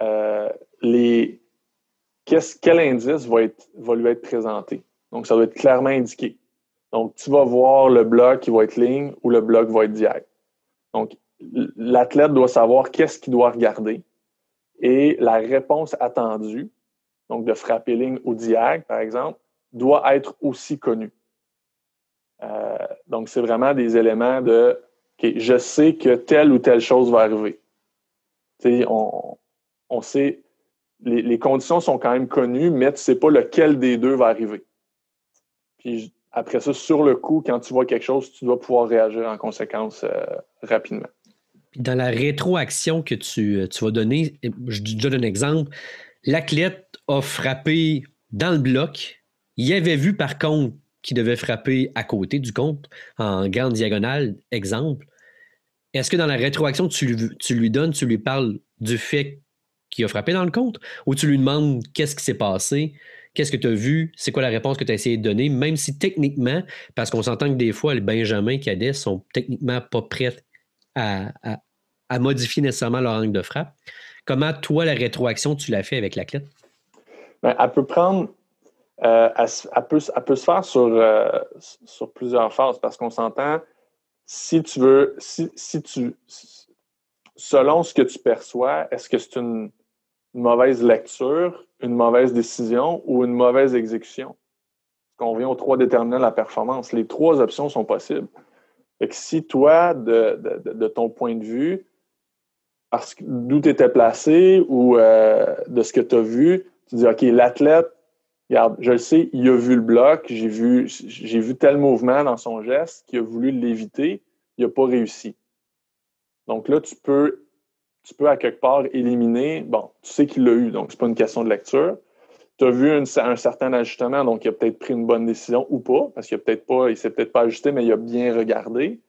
Euh, les, quel indice va, être, va lui être présenté? Donc, ça doit être clairement indiqué. Donc, tu vas voir le bloc qui va être ligne ou le bloc va être diag. Donc, l'athlète doit savoir qu'est-ce qu'il doit regarder et la réponse attendue, donc de frapper ligne ou diag, par exemple, doit être aussi connue. Euh, donc, c'est vraiment des éléments de OK, je sais que telle ou telle chose va arriver. on, on sait, les, conditions sont quand même connues, mais tu ne sais pas lequel des deux va arriver. Après ça, sur le coup, quand tu vois quelque chose, tu dois pouvoir réagir en conséquence euh, rapidement. Dans la rétroaction que tu, euh, tu, vas donner, je donne un exemple. L'athlète a frappé dans le bloc. Il avait vu par contre qu'il devait frapper à côté du compte en grande diagonale, exemple. Est-ce que dans la rétroaction, tu tu lui donnes, tu lui parles du fait qu'il a frappé dans le compte? Ou tu lui demandes qu'est-ce qui s'est passé? Qu'est-ce que tu as vu? C'est quoi la réponse que tu as essayé de donner? Même si techniquement, parce qu'on s'entend que des fois, les Benjamin Cadet sont techniquement pas prêts à, modifier nécessairement leur angle de frappe. Comment, toi, la rétroaction, tu l'as fait avec la clé? Ben, elle peut prendre. Euh, elle, peut, se faire sur, euh, sur plusieurs phases parce qu'on s'entend, si tu veux, si, si tu. Selon ce que tu perçois, est-ce que c'est une mauvaise lecture une mauvaise décision ou une mauvaise exécution. Qu'on vient aux trois déterminants de la performance. Les trois options sont possibles. Si toi, de, ton point de vue, d'où tu étais placé ou euh, de ce que tu as vu, tu dis OK, l'athlète, regarde, je le sais, il a vu le bloc, j'ai vu, tel mouvement dans son geste qui a voulu l'éviter, il n'a pas réussi. Donc là, tu peux tu peux à quelque part éliminer, bon, tu sais qu'il l'a eu, donc c'est pas une question de lecture. Tu as vu un certain ajustement, donc il a peut-être pris une bonne décision ou pas, parce qu'il a peut-être pas, il s'est peut-être pas ajusté, mais il a bien regardé.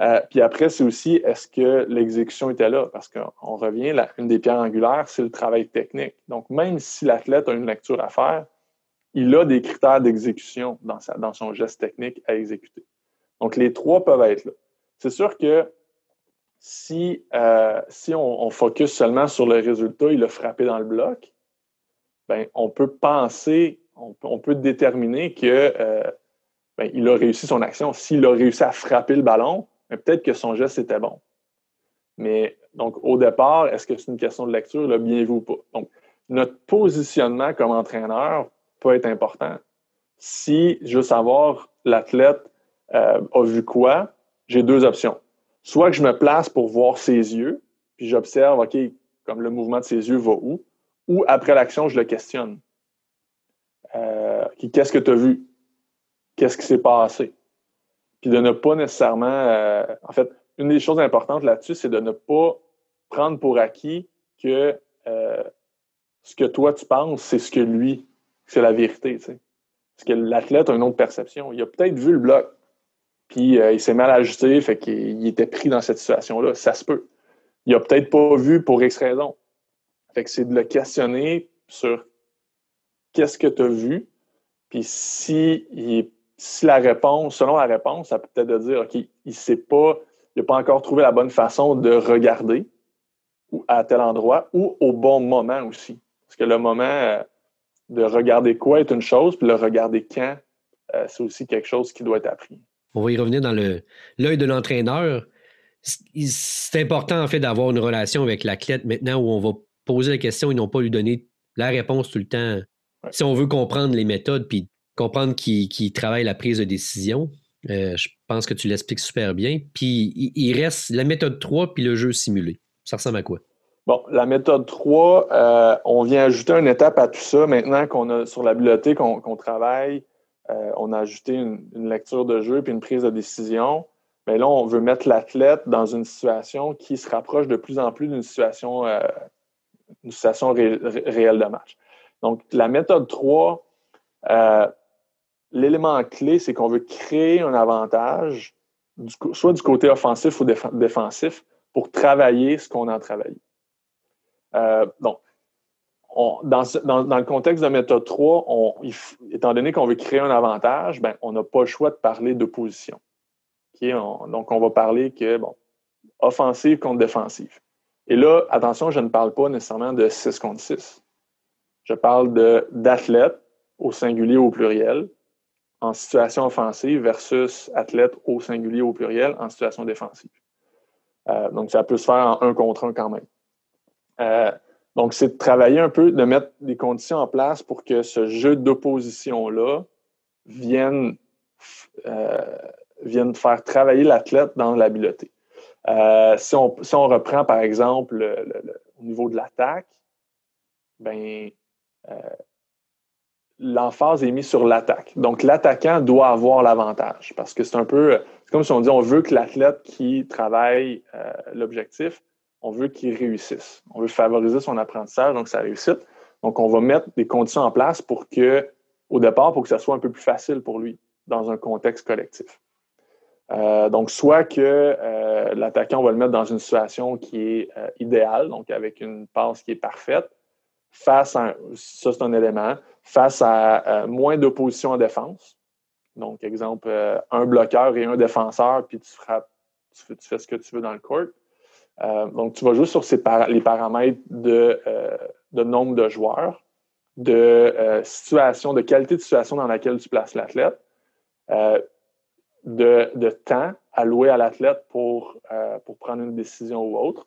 Euh, puis après, c'est aussi est-ce que l'exécution était là? Parce qu'on revient, là, une des pierres angulaires, c'est le travail technique. Donc, même si l'athlète a une lecture à faire, il a des critères d'exécution dans, dans son geste technique à exécuter. Donc, les trois peuvent être là. C'est sûr que si, euh, si on, focus seulement sur le résultat, il a frappé dans le bloc, ben, on peut penser, on, peut déterminer que euh, ben, il a réussi son action. S'il a réussi à frapper le ballon, ben, peut-être que son geste était bon. Mais donc, au départ, est-ce que c'est une question de lecture, là, bien vu ou pas? Donc, notre positionnement comme entraîneur peut être important. Si je veux savoir l'athlète euh, a vu quoi, j'ai deux options soit que je me place pour voir ses yeux, puis j'observe, OK, comme le mouvement de ses yeux va où, ou après l'action, je le questionne. Euh, qu'est-ce que tu as vu? Qu'est-ce qui s'est passé? Puis de ne pas nécessairement. Euh, en fait, une des choses importantes là-dessus, c'est de ne pas prendre pour acquis que euh, ce que toi tu penses, c'est ce que lui, c'est la vérité. Parce que l'athlète a une autre perception. Il a peut-être vu le bloc, puis euh, il s'est mal ajusté, fait qu'il était pris dans cette situation-là. Ça se peut. Il a peut-être pas vu pour X raison. Fait que c'est de le questionner sur qu'est-ce que tu as vu, puis si, si la réponse, selon la réponse, ça peut peut-être de dire, OK, il n'a pas, pas encore trouvé la bonne façon de regarder à tel endroit ou au bon moment aussi. Parce que le moment euh, de regarder quoi est une chose, puis le regarder quand, euh, c'est aussi quelque chose qui doit être appris. On va y revenir dans l'œil de l'entraîneur. C'est important, en fait, d'avoir une relation avec l'athlète maintenant où on va poser la question et non pas lui donner la réponse tout le temps. Si on veut comprendre les méthodes puis comprendre qui, travaille la prise de décision, euh, je pense que tu l'expliques super bien. Puis il, reste la méthode 3 puis le jeu simulé. Ça ressemble à quoi? Bon, la méthode 3, euh, on vient ajouter une étape à tout ça. Maintenant qu'on a sur la bibliothèque, qu'on travaille, euh, on a ajouté une, lecture de jeu puis une prise de décision. Mais là, on veut mettre l'athlète dans une situation qui se rapproche de plus en plus d'une situation, une situation réelle de match. Donc, la méthode 3, euh, l'élément clé, c'est qu'on veut créer un avantage, soit du côté offensif ou défensif, pour travailler ce qu'on a travaillé. Euh, dans, le contexte de méthode 3, étant donné qu'on veut créer un avantage, ben, on n'a pas le choix de parler d'opposition. donc, on va parler que, bon, offensive contre défensive. Et là, attention, je ne parle pas nécessairement de 6 contre 6. Je parle d'athlète au singulier ou au pluriel en situation offensive versus athlète au singulier ou au pluriel en situation défensive. Euh, donc, ça peut se faire en un contre un quand même. Euh, donc, c'est de travailler un peu, de mettre des conditions en place pour que ce jeu d'opposition-là vienne, euh, vienne faire travailler l'athlète dans l'habileté. si, on, si, on, reprend, par exemple, au niveau de l'attaque, ben, euh, l'emphase est mise sur l'attaque. Donc, l'attaquant doit avoir l'avantage parce que c'est un peu, c'est comme si on dit, on veut que l'athlète qui travaille euh, l'objectif, on veut qu'il réussisse. On veut favoriser son apprentissage, donc sa réussite. Donc, on va mettre des conditions en place pour que, au départ, pour que ça soit un peu plus facile pour lui dans un contexte collectif. Euh, donc, soit que l'attaquant, on va le mettre dans une situation qui est idéale, donc avec une passe qui est parfaite, face à, ça c'est un élément, face à euh, moins d'opposition en défense. Donc, exemple, euh, un bloqueur et un défenseur, puis tu frappes, tu fais, ce que tu veux dans le court. Euh, donc, tu vas jouer sur les paramètres de, de, nombre de joueurs, de situation, de qualité de situation dans laquelle tu places l'athlète, de, temps alloué à l'athlète pour, pour prendre une décision ou autre.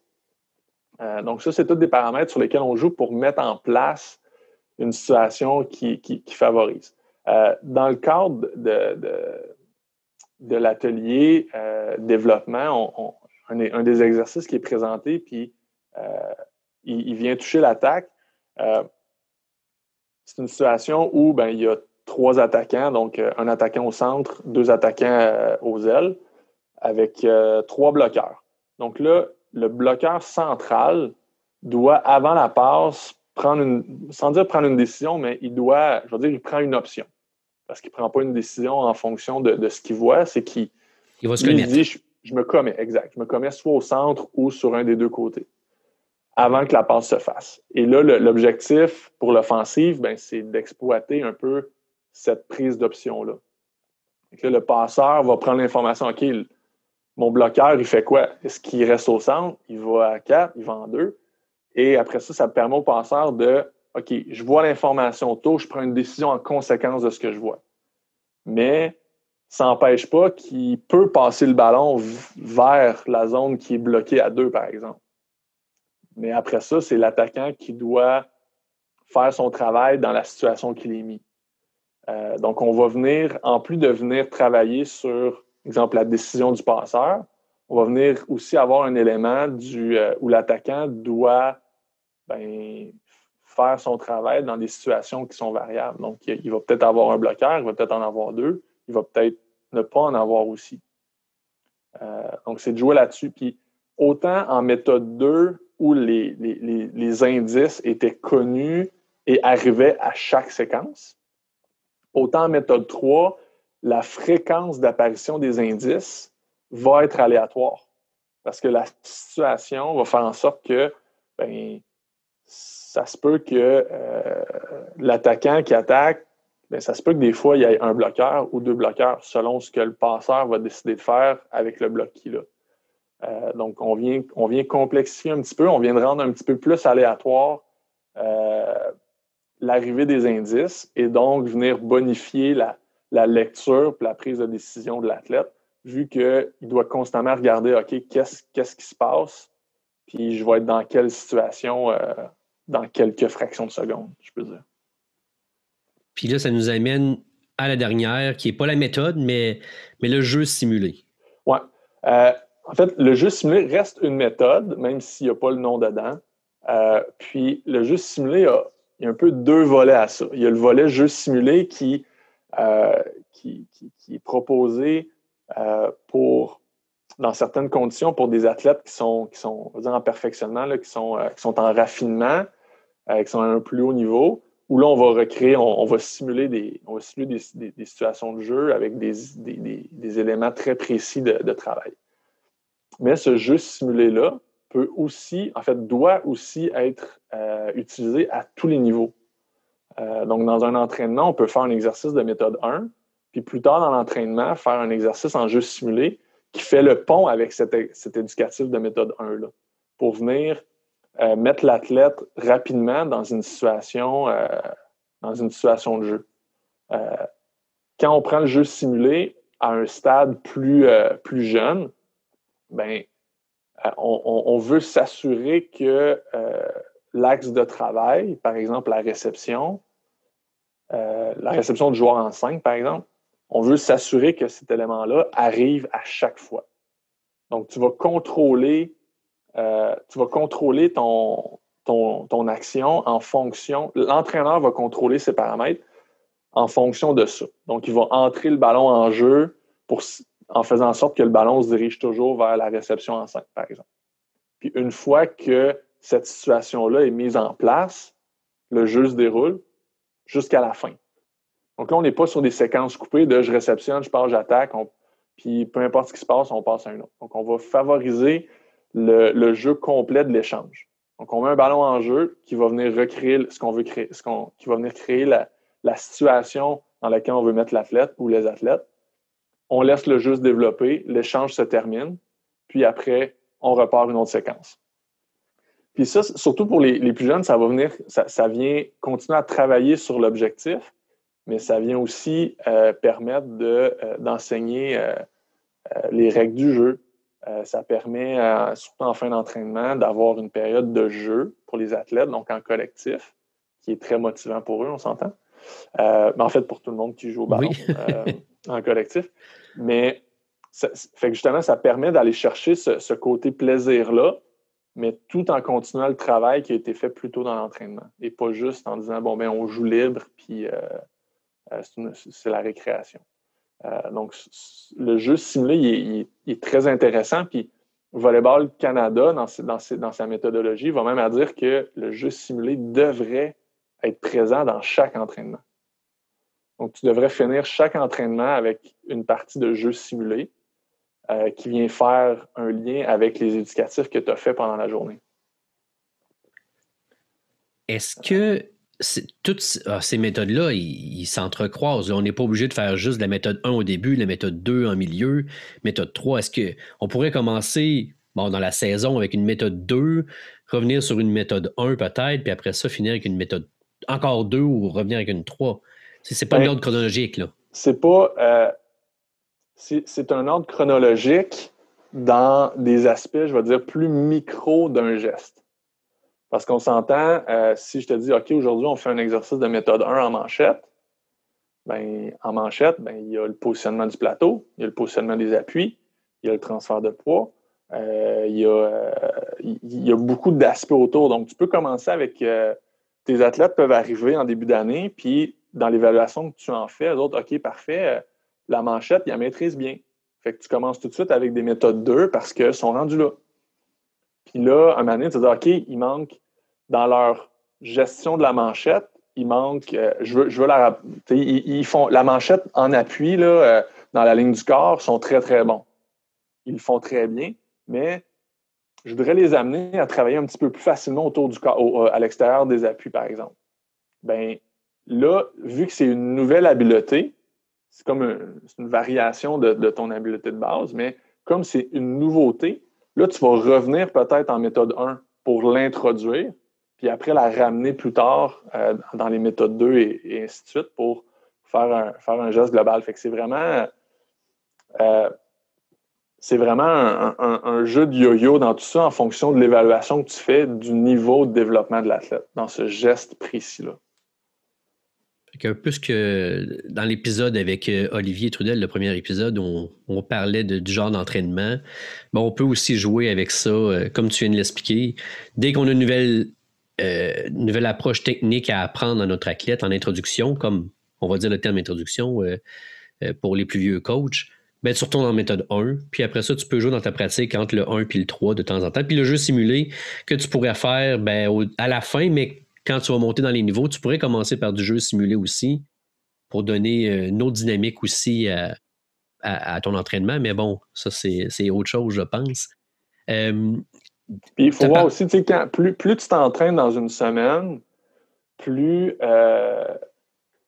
Euh, donc, ça, c'est tous des paramètres sur lesquels on joue pour mettre en place une situation qui, favorise. Euh, dans le cadre de, de, l'atelier euh, développement, un, des exercices qui est présenté, puis il, vient toucher l'attaque. c'est une situation où ben, il y a trois attaquants, donc un attaquant au centre, deux attaquants aux ailes, avec trois bloqueurs. Donc là, le bloqueur central doit, avant la passe, prendre une, sans dire prendre une décision, mais il doit, je veux dire, il prend une option. Parce qu'il ne prend pas une décision en fonction de, ce qu'il voit, c'est qu'il il va se il dit, je, me commets, exact. Je me commets soit au centre ou sur un des deux côtés, avant que la passe se fasse. Et là, l'objectif pour l'offensive, ben, c'est d'exploiter un peu cette prise d'option-là. Le passeur va prendre l'information, OK, mon bloqueur, il fait quoi? Est-ce qu'il reste au centre? Il va à 4, il va en 2. Et après ça, ça permet au passeur de OK, je vois l'information tôt, je prends une décision en conséquence de ce que je vois. Mais ça n'empêche pas qu'il peut passer le ballon vers la zone qui est bloquée à 2, par exemple. Mais après ça, c'est l'attaquant qui doit faire son travail dans la situation qu'il est mis. Euh, donc, on va venir, en plus de venir travailler sur exemple, la décision du passeur, on va venir aussi avoir un élément du, euh, où l'attaquant doit ben, faire son travail dans des situations qui sont variables. Donc, il, va peut-être avoir un bloqueur, il va peut-être en avoir deux, il va peut-être ne pas en avoir aussi. Euh, donc, c'est de jouer là-dessus. Puis, autant en méthode 2, où les, les, indices étaient connus et arrivaient à chaque séquence, autant en méthode 3, la fréquence d'apparition des indices va être aléatoire. Parce que la situation va faire en sorte que ben, ça se peut que l'attaquant qui attaque, bien, ça se peut que des fois, il y ait un bloqueur ou deux bloqueurs selon ce que le passeur va décider de faire avec le bloc qu'il a. donc, on vient, on vient complexifier un petit peu, on vient de rendre un petit peu plus aléatoire l'arrivée des indices et donc venir bonifier la, la lecture et la prise de décision de l'athlète, vu qu'il doit constamment regarder, OK, qu'est-ce, qu'est-ce qui se passe, puis je vais être dans quelle situation euh, dans quelques fractions de secondes, je peux dire. Puis là, ça nous amène à la dernière, qui n'est pas la méthode, mais, mais le jeu simulé. Oui. Euh, en fait, le jeu simulé reste une méthode, même s'il n'y a pas le nom dedans. Euh, puis le jeu simulé a, il y a un peu deux volets à ça. Il y a le volet jeu simulé qui, euh, qui, est proposé pour, dans certaines conditions, pour des athlètes qui sont, qui sont en perfectionnement, là, qui, sont, qui sont en raffinement, qui sont à un plus haut niveau, où là, on va recréer, on, va simuler, des, on va simuler des, situations de jeu avec des, éléments très précis de, travail. Mais ce jeu simulé-là, peut aussi, en fait, doit aussi être euh, utilisé à tous les niveaux. Euh, donc, dans un entraînement, on peut faire un exercice de méthode 1, puis plus tard dans l'entraînement, faire un exercice en jeu simulé qui fait le pont avec cet, éducatif de méthode 1 là, pour venir euh, mettre l'athlète rapidement dans une situation, dans une situation de jeu. quand on prend le jeu simulé à un stade plus, plus jeune, ben, euh, on, veut s'assurer que euh, l'axe de travail, par exemple la réception, euh, la réception du joueur en 5, par exemple, on veut s'assurer que cet élément-là arrive à chaque fois. Donc, tu vas contrôler, tu vas contrôler ton, ton, action en fonction. L'entraîneur va contrôler ses paramètres en fonction de ça. Donc, il va entrer le ballon en jeu pour en faisant en sorte que le ballon se dirige toujours vers la réception en 5, par exemple. Puis une fois que cette situation-là est mise en place, le jeu se déroule jusqu'à la fin. Donc là, on n'est pas sur des séquences coupées de je réceptionne, je pars, j'attaque, puis peu importe ce qui se passe, on passe à un autre. Donc on va favoriser le, jeu complet de l'échange. Donc on met un ballon en jeu qui va venir recréer ce qu'on veut créer, qui va venir créer la, situation dans laquelle on veut mettre l'athlète ou les athlètes on laisse le jeu se développer, l'échange se termine, puis après, on repart une autre séquence. Puis ça, surtout pour les, plus jeunes, ça va venir, ça, vient continuer à travailler sur l'objectif, mais ça vient aussi euh, permettre euh, d'enseigner euh, les règles du jeu. Ça permet, surtout en fin d'entraînement, d'avoir une période de jeu pour les athlètes, donc en collectif, qui est très motivant pour eux, on s'entend. mais en fait, pour tout le monde qui joue au ballon en collectif. Mais ça, fait que justement, ça permet d'aller chercher ce, côté plaisir-là, mais tout en continuant le travail qui a été fait plus tôt dans l'entraînement. Et pas juste en disant, bon, ben, on joue libre, puis euh, euh, c'est la récréation. Euh, donc, le jeu simulé, il est, très intéressant. Puis, Volleyball Canada, dans, sa méthodologie, va même à dire que le jeu simulé devrait être présent dans chaque entraînement. Donc, tu devrais finir chaque entraînement avec une partie de jeu simulé euh, qui vient faire un lien avec les éducatifs que tu as fait pendant la journée. Est-ce que toutes ah, ces méthodes-là, ils s'entrecroisent? On n'est pas obligé de faire juste la méthode 1 au début, la méthode 2 en milieu, méthode 3. Est-ce qu'on pourrait commencer bon, dans la saison avec une méthode 2, revenir sur une méthode 1 peut-être, puis après ça, finir avec une méthode encore 2 ou revenir avec une 3? C'est pas un ben, ordre chronologique, là. C'est pas. Euh, c'est un ordre chronologique dans des aspects, je vais dire, plus micro d'un geste. Parce qu'on s'entend, euh, si je te dis, OK, aujourd'hui, on fait un exercice de méthode 1 en manchette, ben, en manchette, ben, il y a le positionnement du plateau, il y a le positionnement des appuis, il y a le transfert de poids, euh, il, y a, il, y a, beaucoup d'aspects autour. Donc, tu peux commencer avec tes athlètes peuvent arriver en début d'année, puis dans l'évaluation que tu en fais, les autres, OK, parfait, euh, la manchette, ils la maîtrisent bien. Fait que tu commences tout de suite avec des méthodes 2 parce qu'ils sont rendus là. Puis là, un moment donné, tu te dis, OK, il manque dans leur gestion de la manchette, il manque, euh, je, veux, je veux la. Ils, font la manchette en appui là, euh, dans la ligne du corps, sont très, très bons. Ils le font très bien, mais je voudrais les amener à travailler un petit peu plus facilement autour du corps, à l'extérieur des appuis, par exemple. Ben là, vu que c'est une nouvelle habileté, c'est comme une, variation de, ton habileté de base, mais comme c'est une nouveauté, là, tu vas revenir peut-être en méthode 1 pour l'introduire, puis après la ramener plus tard euh, dans les méthodes 2 et, ainsi de suite pour faire un, faire un geste global. Fait que c'est vraiment euh, c'est vraiment un, jeu de yo-yo dans tout ça en fonction de l'évaluation que tu fais du niveau de développement de l'athlète dans ce geste précis-là. Peu ce que dans l'épisode avec euh, Olivier Trudel, le premier épisode, on, parlait du genre d'entraînement. Bon, on peut aussi jouer avec ça, euh, comme tu viens de l'expliquer. Dès qu'on a une nouvelle, nouvelle approche technique à apprendre à notre athlète en introduction, comme on va dire le terme introduction pour les plus vieux coachs, ben, tu retournes en méthode 1, puis après ça, tu peux jouer dans ta pratique entre le 1 et le 3 de temps en temps. Puis le jeu simulé que tu pourrais faire ben, à la fin, mais quand tu vas monter dans les niveaux, tu pourrais commencer par du jeu simulé aussi pour donner euh, une autre dynamique aussi à, ton entraînement. Mais bon, ça, c'est autre chose, je pense. Euh, puis il faut voir aussi, tu sais, plus, plus tu t'entraînes dans une semaine, plus euh,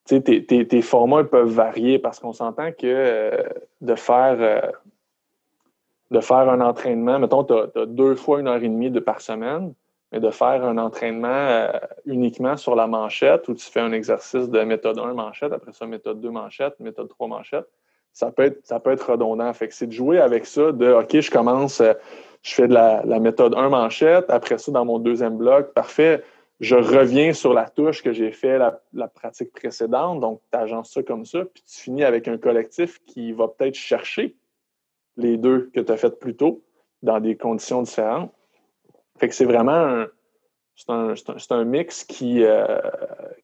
tes, formats peuvent varier parce qu'on s'entend que euh, de faire de faire un entraînement, mettons, tu as, deux fois une heure et demie de par semaine, mais de faire un entraînement euh, uniquement sur la manchette où tu fais un exercice de méthode 1 manchette, après ça, méthode 2 manchette, méthode 3 manchette, ça peut être, ça peut être redondant. Fait c'est de jouer avec ça, de OK, je commence, je fais de la, la méthode 1 manchette, après ça, dans mon deuxième bloc, parfait je reviens sur la touche que j'ai fait la, pratique précédente, donc tu agences ça comme ça, puis tu finis avec un collectif qui va peut-être chercher les deux que tu as fait plus tôt dans des conditions différentes. Fait que c'est vraiment un, c'est un, mix qui, euh,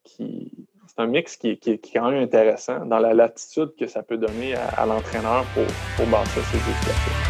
qui c'est un mix qui, qui, est quand même intéressant dans la latitude que ça peut donner à, l'entraîneur pour, pour bâtir ses efficacités.